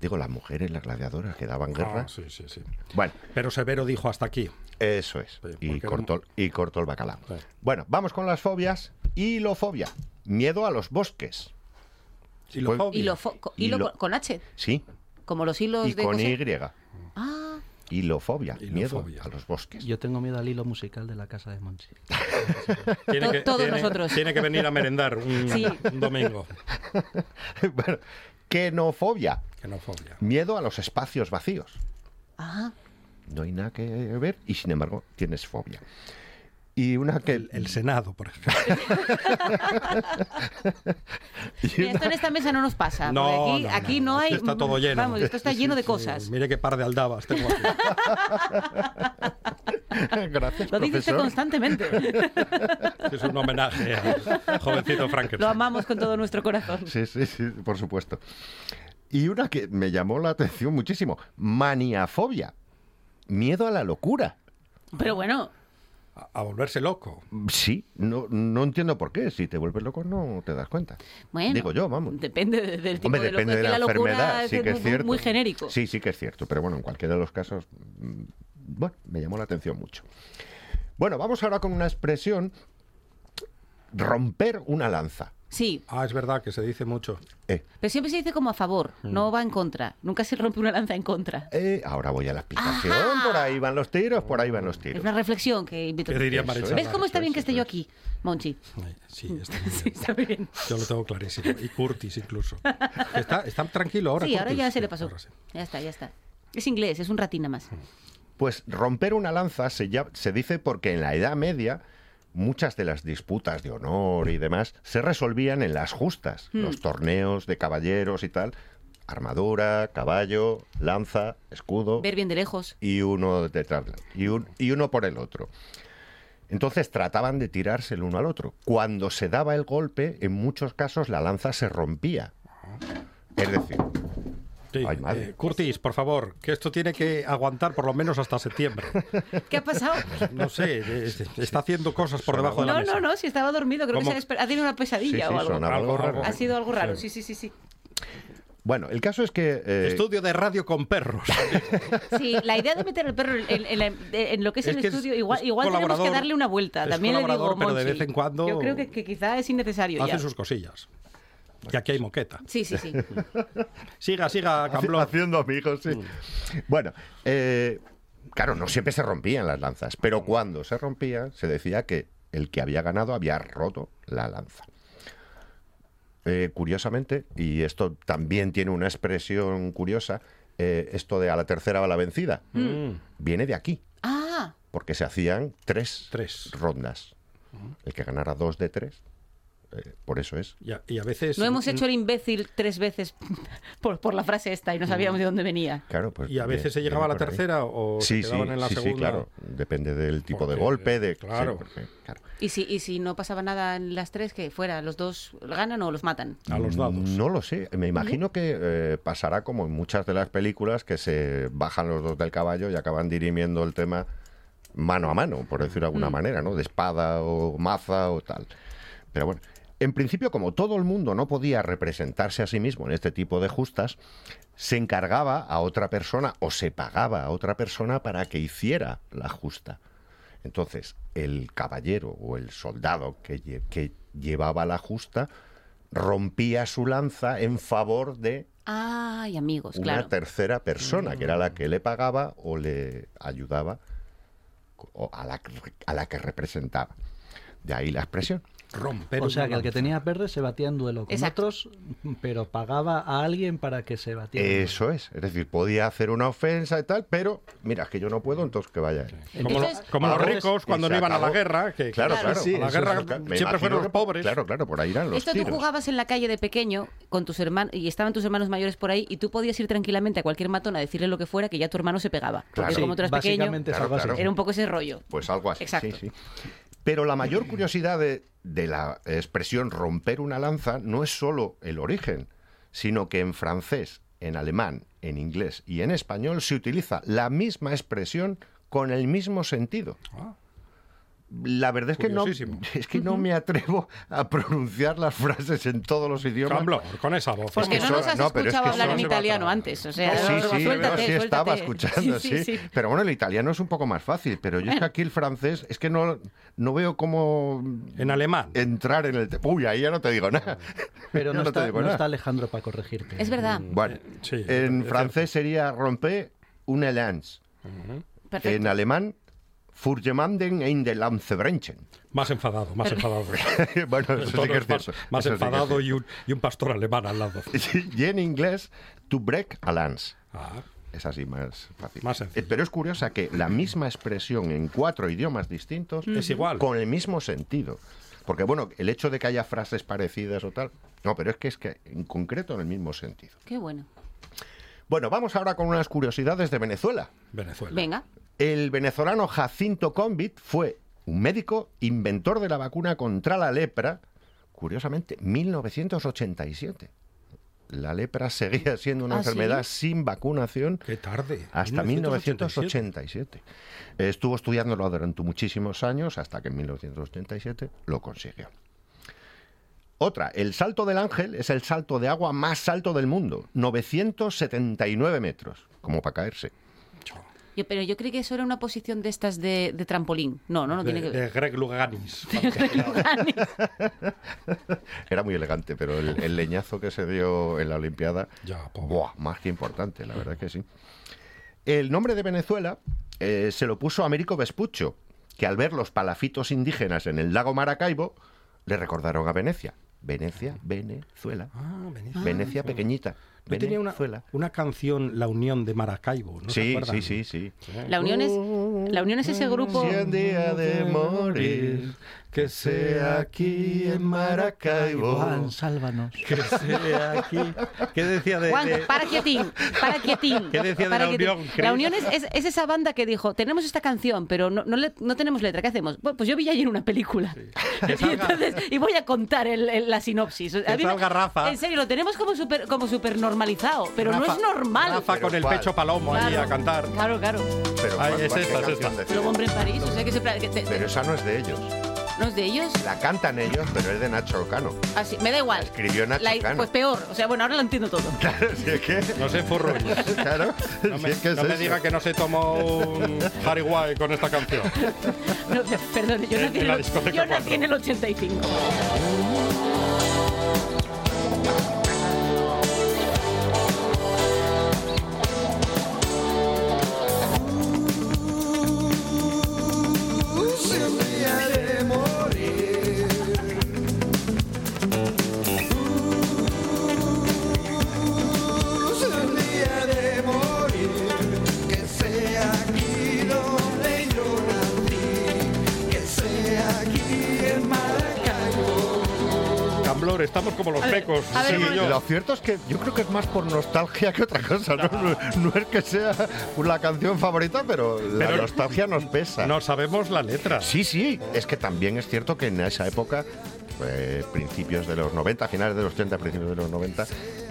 Speaker 4: Digo, las mujeres, las gladiadoras que daban guerra.
Speaker 1: Ah, sí, sí, sí.
Speaker 4: Bueno,
Speaker 1: Pero Severo dijo hasta aquí.
Speaker 4: eso es. y, cortó, y cortó el bacalao. Bueno, vamos con las fobias. Hilofobia. Miedo a los bosques.
Speaker 1: Hilofobia.
Speaker 7: Hilo, fo- co- hilo
Speaker 4: Hilo-
Speaker 7: con- H,
Speaker 4: Sí,
Speaker 7: como los hilos
Speaker 4: y
Speaker 7: de
Speaker 4: con
Speaker 7: coser.
Speaker 4: Y.
Speaker 7: Ah,
Speaker 4: Hilofobia. Miedo
Speaker 1: Hilofobia.
Speaker 4: a los bosques.
Speaker 8: Yo tengo miedo al hilo musical de la casa de Monchi.
Speaker 1: Tiene
Speaker 7: To- todos
Speaker 1: tiene-
Speaker 7: nosotros.
Speaker 1: Tiene que venir a merendar un,
Speaker 7: Sí.
Speaker 1: un domingo.
Speaker 4: bueno, kenofobia.
Speaker 1: Kenofobia.
Speaker 4: Miedo a los espacios vacíos.
Speaker 7: ah,
Speaker 4: No hay nada que ver y sin embargo tienes fobia. Y una que...
Speaker 1: El, el Senado, por ejemplo.
Speaker 4: y
Speaker 7: Mira,
Speaker 4: una-
Speaker 7: esto en esta mesa no nos pasa.
Speaker 1: No,
Speaker 7: porque aquí,
Speaker 1: no, no,
Speaker 7: aquí
Speaker 1: no,
Speaker 7: no hay.
Speaker 1: está todo lleno.
Speaker 7: Vamos, esto está lleno de cosas.
Speaker 1: Mire qué par de aldabas tengo aquí.
Speaker 4: Gracias,
Speaker 7: Lo dice usted
Speaker 4: profesor.
Speaker 7: constantemente.
Speaker 1: Es un homenaje al jovencito
Speaker 7: Lo
Speaker 1: Frankenstein.
Speaker 7: amamos con todo nuestro corazón.
Speaker 4: Sí, sí, sí, por supuesto. Y una que me llamó la atención muchísimo, maniafobia, miedo a la locura.
Speaker 7: Pero bueno,
Speaker 1: A, a volverse loco.
Speaker 4: Sí, no, no entiendo por qué. Si te vuelves loco no te das cuenta.
Speaker 7: bueno.
Speaker 4: Digo yo, vamos.
Speaker 7: Depende de- del tipo
Speaker 4: Hombre,
Speaker 7: de
Speaker 4: depende de la,
Speaker 7: la locura
Speaker 4: enfermedad, sí
Speaker 7: es
Speaker 4: que es
Speaker 7: muy,
Speaker 4: cierto.
Speaker 7: muy genérico.
Speaker 4: Sí, sí que es cierto, pero bueno, en cualquiera de los casos, mm, bueno, me llamó la atención mucho. Bueno, vamos ahora con una expresión, romper una lanza.
Speaker 7: Sí,
Speaker 1: Ah, es verdad que se dice mucho.
Speaker 4: Eh,
Speaker 7: pero siempre se dice como a favor,
Speaker 4: Mm.
Speaker 7: no va en contra. Nunca se rompe una lanza en contra.
Speaker 4: eh, ahora voy a la explicación, por ahí van los tiros, por ahí van los
Speaker 7: Es
Speaker 4: tiros.
Speaker 7: una reflexión que invito
Speaker 1: ¿Qué diría
Speaker 4: Eso
Speaker 1: Marichalar?
Speaker 7: ¿Ves cómo está bien
Speaker 4: es,
Speaker 7: que esté yo
Speaker 4: es.
Speaker 7: aquí, Monchi?
Speaker 1: Sí, está muy
Speaker 7: Sí,
Speaker 1: bien.
Speaker 7: está muy bien.
Speaker 1: Yo lo tengo clarísimo. Y Curtis incluso. Está, está tranquilo ahora.
Speaker 7: Sí, ahora ya se le pasó.
Speaker 1: Sí.
Speaker 7: Ya está, ya está. Es inglés, es un ratín nada más.
Speaker 4: Pues romper una lanza se, lla- se dice porque en la Edad Media muchas de las disputas de honor y demás se resolvían en las justas,
Speaker 7: Hmm.
Speaker 4: los torneos de caballeros y tal, armadura, caballo, lanza, escudo
Speaker 7: Ver bien de lejos.
Speaker 4: y uno detrás y, un- y uno por el otro. Entonces trataban de tirarse el uno al otro. Cuando se daba el golpe, en muchos casos la lanza se rompía. Es decir,
Speaker 1: Sí,
Speaker 4: Ay, madre.
Speaker 1: eh, Curtis, por favor, que esto tiene que aguantar por lo menos hasta septiembre.
Speaker 7: ¿Qué ha pasado?
Speaker 1: No sé, eh, está haciendo cosas por debajo de la
Speaker 7: No,
Speaker 1: mesa.
Speaker 7: no, no, si estaba dormido, creo que se ha, tenido una pesadilla
Speaker 4: Sí, sí,
Speaker 7: o algo.
Speaker 4: algo raro.
Speaker 7: Ha sido algo raro, sí, sí, sí, sí.
Speaker 4: bueno, el caso es que eh,
Speaker 1: Estudio de radio con perros.
Speaker 7: Sí, la idea de meter el perro en, en la- en lo que es,
Speaker 1: Es
Speaker 7: el
Speaker 1: que es-
Speaker 7: estudio, igual,
Speaker 1: es
Speaker 7: igual tenemos que darle una vuelta.
Speaker 1: es
Speaker 7: También le digo,
Speaker 1: pero de vez en cuando
Speaker 7: Yo creo que, que quizá es innecesario
Speaker 1: Hace
Speaker 7: ya.
Speaker 1: sus cosillas. Y aquí hay moqueta.
Speaker 7: Sí, sí, sí.
Speaker 1: Siga, siga, Camblón.
Speaker 4: Haciendo amigos, sí. Bueno, eh, claro, no siempre se rompían las lanzas, pero cuando se rompían, se decía que el que había ganado había roto la lanza. Eh, curiosamente, y esto también tiene una expresión curiosa, eh, esto de a la tercera va la vencida,
Speaker 1: Mm.
Speaker 4: viene de aquí,
Speaker 7: Ah,
Speaker 4: porque se hacían tres,
Speaker 1: Tres.
Speaker 4: rondas. El que ganara dos de tres, eh, por eso es.
Speaker 1: Y a, y a veces.
Speaker 7: no hemos hecho el imbécil tres veces por, por la frase esta y no sabíamos de dónde venía.
Speaker 4: Claro, pues
Speaker 1: Y a veces se llegaba a la
Speaker 4: ahí.
Speaker 1: tercera o
Speaker 4: sí,
Speaker 1: se quedaban
Speaker 4: sí,
Speaker 1: en la
Speaker 4: sí, sí,
Speaker 1: segunda.
Speaker 4: claro. Depende del tipo de golpe, de
Speaker 1: claro.
Speaker 4: sí, porque, claro.
Speaker 7: Y si, y si no pasaba nada en las tres, que fuera, los dos ganan o los matan.
Speaker 1: A los dados.
Speaker 4: No lo sé. Me imagino que eh, pasará como en muchas de las películas que se bajan los dos del caballo y acaban dirimiendo el tema mano a mano, por decirlo de alguna
Speaker 7: Mm.
Speaker 4: manera, ¿no? De espada o maza o tal. Pero bueno, en principio, como todo el mundo no podía representarse a sí mismo en este tipo de justas, se encargaba a otra persona o se pagaba a otra persona para que hiciera la justa. Entonces, el caballero o el soldado que, lle- que llevaba la justa rompía su lanza en favor de
Speaker 7: Ay, amigos,
Speaker 4: una
Speaker 7: claro.
Speaker 4: tercera persona, que era la que le pagaba o le ayudaba o a la, que- a la que representaba. De ahí la expresión.
Speaker 1: Romper
Speaker 8: O sea, que el que tenía verde se batía en duelo con
Speaker 7: Exacto.
Speaker 8: otros, pero pagaba a alguien para que se batiera.
Speaker 4: Eso es, es decir, podía hacer una ofensa y tal, pero mira, es que yo no puedo, entonces que vaya él.
Speaker 1: Como, lo-
Speaker 7: Entonces-
Speaker 1: como los ricos cuando no iban a la guerra, que
Speaker 4: Claro,
Speaker 7: Claro.
Speaker 4: claro.
Speaker 1: Sí, a la guerra
Speaker 4: es
Speaker 1: siempre fueron los pobres.
Speaker 4: Claro, claro, por ahí irán los
Speaker 7: Esto tú
Speaker 4: tiros.
Speaker 7: jugabas en la calle de pequeño con tus hermanos y estaban tus hermanos mayores por ahí y tú podías ir tranquilamente a cualquier matón a decirle lo que fuera que ya tu hermano se pegaba. Porque
Speaker 4: Claro.
Speaker 7: como tú eras pequeño, era un poco ese rollo.
Speaker 4: Pues algo así.
Speaker 7: Exacto.
Speaker 4: Sí, sí. Pero la mayor curiosidad de, la expresión romper una lanza no es solo el origen, sino que en francés, en alemán, en inglés y en español se utiliza la misma expresión con el mismo sentido.
Speaker 1: Ah.
Speaker 4: La verdad es que no, es que no me atrevo a pronunciar las frases en todos los idiomas.
Speaker 1: Camblor, con esa voz.
Speaker 7: Porque no nos has
Speaker 4: no, pero es
Speaker 7: escuchado
Speaker 4: que
Speaker 7: hablar en italiano antes. O sea,
Speaker 4: sí,
Speaker 7: no,
Speaker 4: sí,
Speaker 7: suéltate,
Speaker 4: no, sí
Speaker 7: suéltate.
Speaker 4: estaba escuchando, sí,
Speaker 7: sí, sí.
Speaker 4: Pero bueno, el italiano es un poco más fácil, pero yo es que
Speaker 7: Bueno.
Speaker 4: aquí el francés es que no, no veo cómo
Speaker 1: En alemán.
Speaker 4: entrar en el... Uy, ahí ya no te digo nada.
Speaker 8: Pero no,
Speaker 4: te
Speaker 8: está,
Speaker 4: digo
Speaker 8: no
Speaker 4: nada.
Speaker 8: está Alejandro para corregirte.
Speaker 7: Es verdad.
Speaker 4: Bueno,
Speaker 1: Sí,
Speaker 4: en francés sería romper una lance.
Speaker 7: Perfecto.
Speaker 4: En alemán, Furgemanden in de Lanzebrenchen.
Speaker 1: Más enfadado, más enfadado.
Speaker 4: bueno, eso sí que
Speaker 1: es más,
Speaker 4: cierto.
Speaker 1: más
Speaker 4: sí es
Speaker 1: enfadado y un, y un pastor alemán al lado.
Speaker 4: Y en inglés, to break a lance.
Speaker 1: Ah,
Speaker 4: Es así más fácil.
Speaker 1: Más sencillo.
Speaker 4: Eh, Pero es curiosa que la misma expresión en cuatro idiomas distintos
Speaker 1: Es igual.
Speaker 4: con el mismo sentido. Porque bueno, el hecho de que haya frases parecidas o tal, no, pero es que es que en concreto en el mismo sentido.
Speaker 7: Qué bueno.
Speaker 4: Bueno, vamos ahora con unas curiosidades de Venezuela.
Speaker 1: Venezuela.
Speaker 7: Venga.
Speaker 4: El venezolano Jacinto Convit fue un médico inventor de la vacuna contra la lepra, curiosamente, 1987. La lepra seguía siendo una
Speaker 7: ¿Ah, sí?
Speaker 4: enfermedad sin vacunación
Speaker 1: Qué tarde.
Speaker 4: hasta
Speaker 1: 1987.
Speaker 4: 1987. Estuvo estudiándolo durante muchísimos años hasta que en 1987 lo consiguió. Otra, el salto del ángel es el salto de agua más alto del mundo, 979 metros, como para caerse.
Speaker 7: Yo, pero yo creí que eso era una posición de estas de, de trampolín. No, no, no
Speaker 1: De,
Speaker 7: tiene que ver.
Speaker 1: de Greg Luganis.
Speaker 4: Era muy elegante, pero el, el leñazo que se dio en la Olimpiada,
Speaker 1: Ya,
Speaker 4: buah, más que importante, la verdad que sí. El nombre de Venezuela eh, se lo puso Américo Vespuccio, que al ver los palafitos indígenas en el lago Maracaibo, le recordaron a Venecia. Venecia, Venezuela.
Speaker 1: Ah, Venecia.
Speaker 4: Venecia pequeñita.
Speaker 1: Yo tenía una, una canción, La Unión de Maracaibo. ¿no
Speaker 4: Sí, sí, sí, sí.
Speaker 7: La Unión es, la Unión es ese grupo.
Speaker 4: Si día de morir, que sea aquí en Maracaibo.
Speaker 8: Juan, sálvanos.
Speaker 1: Que sea aquí. ¿Qué decía de.?
Speaker 7: Juan,
Speaker 1: de-
Speaker 7: para quietín, para quietín.
Speaker 1: ¿Qué decía de
Speaker 7: para
Speaker 1: la
Speaker 7: quietín.
Speaker 1: Unión,
Speaker 7: La? Unión es, es- es esa banda que dijo, tenemos esta canción, pero no, no, le- no tenemos letra, ¿qué hacemos? Bueno, pues yo vi ayer una película.
Speaker 1: Que
Speaker 7: Y,
Speaker 1: salga-
Speaker 7: entonces, y voy a contar el- el- la sinopsis. A mí
Speaker 1: salga Rafa.
Speaker 7: En serio, lo tenemos como súper como super normalizado, pero no
Speaker 1: Rafa-
Speaker 7: es normal.
Speaker 1: Rafa con el
Speaker 4: ¿cuál?
Speaker 1: pecho palomo ahí
Speaker 7: Claro.
Speaker 1: a cantar.
Speaker 7: Claro, claro.
Speaker 4: Pero,
Speaker 1: Ay,
Speaker 4: ¿cuál-
Speaker 1: es
Speaker 4: cuál-
Speaker 1: esta, es esta.
Speaker 7: Luego hombre en París, o sea que se... que te-
Speaker 4: Pero esa no es de ellos.
Speaker 7: ¿No es de ellos?
Speaker 4: La cantan ellos, pero es de Nacho Olcano.
Speaker 7: Así, me da igual.
Speaker 4: escribió Nacho
Speaker 7: La-
Speaker 4: Cano.
Speaker 7: Pues peor, o sea, bueno, ahora lo entiendo todo.
Speaker 4: Claro, si es que...
Speaker 1: No se furruñes.
Speaker 4: Claro,
Speaker 1: No
Speaker 4: si
Speaker 1: me,
Speaker 4: es que es
Speaker 1: no me
Speaker 4: eso.
Speaker 1: diga que no se tomó un Harry White con esta canción.
Speaker 7: No, perdón, yo
Speaker 1: En-
Speaker 7: nací
Speaker 1: en
Speaker 7: en,
Speaker 1: la
Speaker 7: el,
Speaker 1: discoteca
Speaker 7: yo nací
Speaker 1: cuatro.
Speaker 7: en el 85.
Speaker 1: Estamos como los pecos.
Speaker 7: a ver,
Speaker 1: sí, yo.
Speaker 4: Lo cierto es que yo creo que es más por nostalgia que otra cosa. No, No- no es que sea la canción favorita, pero, la nostalgia nos pesa.
Speaker 1: No sabemos la letra.
Speaker 4: Sí, sí, es que también es cierto que en esa época, eh, principios de los 90, finales de los 80, principios de los 90,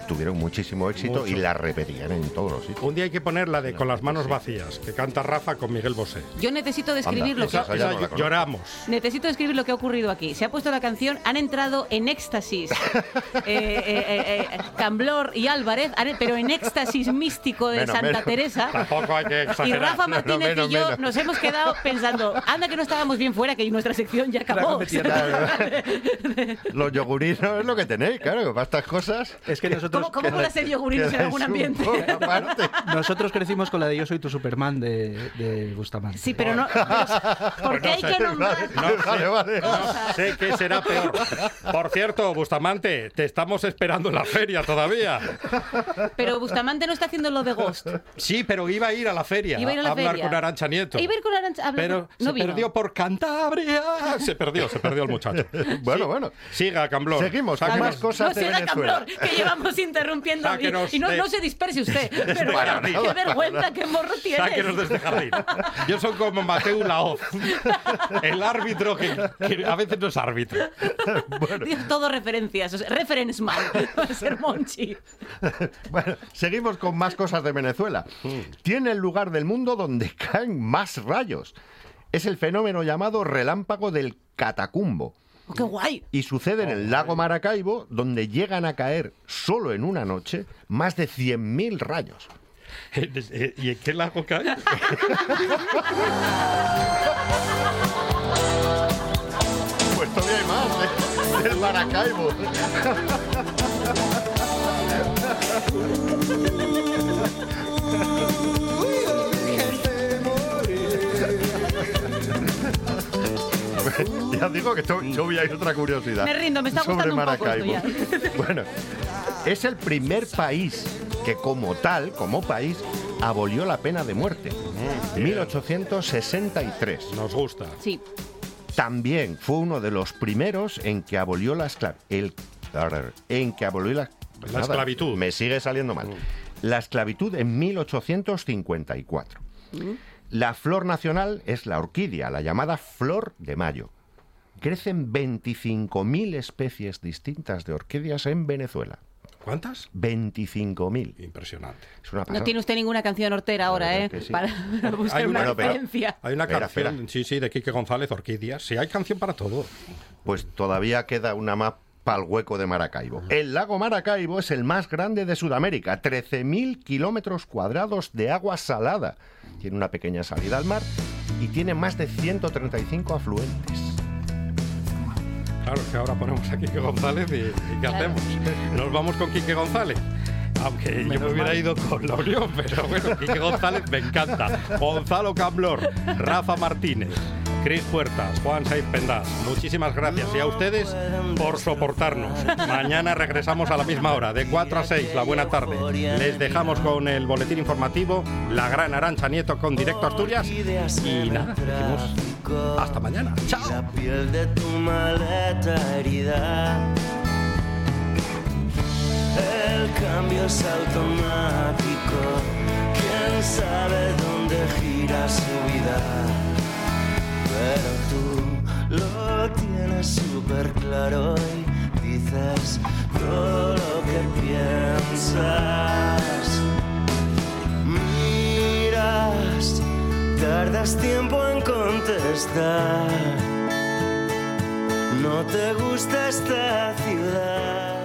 Speaker 4: tuvieron muchísimo éxito
Speaker 1: Mucho.
Speaker 4: y la repetían en todos los sitios.
Speaker 1: Un día hay que poner la de Con las manos vacías, que canta Rafa con Miguel Bosé.
Speaker 7: Yo necesito describir
Speaker 4: Anda,
Speaker 7: lo que
Speaker 4: esa- no
Speaker 1: lloramos.
Speaker 7: necesito describir lo que ha ocurrido aquí. Se ha puesto la canción, han entrado en éxtasis. Eh, eh, eh, eh, Camblor y Álvarez, pero en éxtasis místico de
Speaker 4: Menos,
Speaker 7: Santa
Speaker 4: menos.
Speaker 7: Teresa.
Speaker 1: Tampoco hay que
Speaker 7: Y
Speaker 1: exagerar.
Speaker 7: Rafa
Speaker 4: No, no,
Speaker 7: Martínez
Speaker 4: menos,
Speaker 7: y yo
Speaker 4: menos.
Speaker 7: nos hemos quedado pensando, anda que no estábamos bien fuera, que nuestra sección ya acabó.
Speaker 4: Los yogurinos es lo que tenéis, claro, para estas cosas.
Speaker 8: Es que nosotros Nosotros,
Speaker 7: ¿Cómo, cómo puede ser yogurinos en algún ambiente?
Speaker 8: nosotros crecimos con la de Yo soy tu Superman de, de Bustamante.
Speaker 7: Sí, pero no. pero- ¿Por qué hay que nombrar?
Speaker 1: No sé, no sé qué será peor. Por cierto, Bustamante, te estamos esperando en la feria todavía.
Speaker 7: Pero Bustamante no está haciendo lo de Ghost.
Speaker 1: Sí, pero iba a ir a la feria
Speaker 7: Iba a ir a la
Speaker 1: hablar
Speaker 7: feria.
Speaker 1: con Arancha Nieto.
Speaker 7: Iba a ir con Arancha- habla-
Speaker 1: Pero
Speaker 7: no
Speaker 1: se
Speaker 7: vino.
Speaker 1: perdió por Cantabria. Se perdió, se perdió el muchacho.
Speaker 4: Bueno, bueno.
Speaker 1: Siga, Camblor.
Speaker 4: Seguimos con más cosas
Speaker 7: No
Speaker 4: de
Speaker 7: será
Speaker 4: Venezuela.
Speaker 7: Camblor, que llevamos interrumpiendo y,
Speaker 1: Sáquenos
Speaker 7: y no,
Speaker 1: de-
Speaker 7: no se disperse usted. Pero bueno,
Speaker 1: nada,
Speaker 7: qué vergüenza, qué morro.
Speaker 1: Sáquenos de este jardín. Yo soy como Mateo Laoz, el árbitro que, que a veces no es árbitro.
Speaker 7: Dios, todo referencias. o sea, reference man. Va a ser Monchi.
Speaker 4: Bueno, seguimos con más cosas de Venezuela. Tiene el lugar del mundo donde caen más rayos. Es el fenómeno llamado relámpago del catacumbo.
Speaker 7: Oh, ¡Qué guay!
Speaker 4: Y sucede en el lago Maracaibo, donde llegan a caer solo en una noche más de 100.000 rayos.
Speaker 1: ¿Y en qué lago cae?
Speaker 4: Pues todavía hay más, ¿eh? Del Maracaibo. Ya digo que to- yo voy a ir otra curiosidad.
Speaker 7: Me rindo, me está
Speaker 4: sobre
Speaker 7: un poco esto.
Speaker 4: Bueno, es el primer país que como tal, como país, abolió la pena de muerte. 1863.
Speaker 1: Nos gusta.
Speaker 7: Sí.
Speaker 4: También fue uno de los primeros en que abolió la esclavitud. En que abolió la,
Speaker 1: La esclavitud.
Speaker 4: Me sigue saliendo mal. La esclavitud en 1854. La flor nacional es la orquídea, la llamada flor de mayo. Crecen 25.000 especies distintas de orquídeas en Venezuela.
Speaker 1: ¿Cuántas?
Speaker 4: 25.000.
Speaker 1: Impresionante.
Speaker 4: Es una
Speaker 7: No tiene usted ninguna canción hortera ahora, ¿eh?
Speaker 4: sí.
Speaker 7: Para, para buscar
Speaker 1: Hay
Speaker 7: una
Speaker 1: una- pero-
Speaker 7: referencia.
Speaker 1: Hay una
Speaker 4: Espera,
Speaker 1: canción, sí, sí, de Quique González, Orquídeas. Sí, hay canción para todo.
Speaker 4: Pues todavía queda una más para el hueco de Maracaibo. El lago Maracaibo es el más grande de Sudamérica, 13.000 kilómetros cuadrados de agua salada. Tiene una pequeña salida al mar y tiene más de 135 afluentes.
Speaker 1: Claro, que ahora ponemos a Quique González y, y ¿qué hacemos? Nos vamos con Quique González. Aunque yo me hubiera
Speaker 8: mal.
Speaker 1: ido con la Unión, pero bueno, Quique González me encanta. Gonzalo Camblor, Rafa Martínez, Cris Puertas, Juan Saiz Pendas, muchísimas gracias. Y a ustedes por soportarnos. Mañana regresamos a la misma hora, de 4 a 6, la buena tarde. Les dejamos con el boletín informativo, la gran Arancha Nieto con Directo Asturias. Y nada, decimos hasta mañana. Chao.
Speaker 10: El cambio es automático. Pero tú lo tienes súper claro y dices todo lo que piensas. Miras, tardas tiempo en contestar. No te gusta esta ciudad.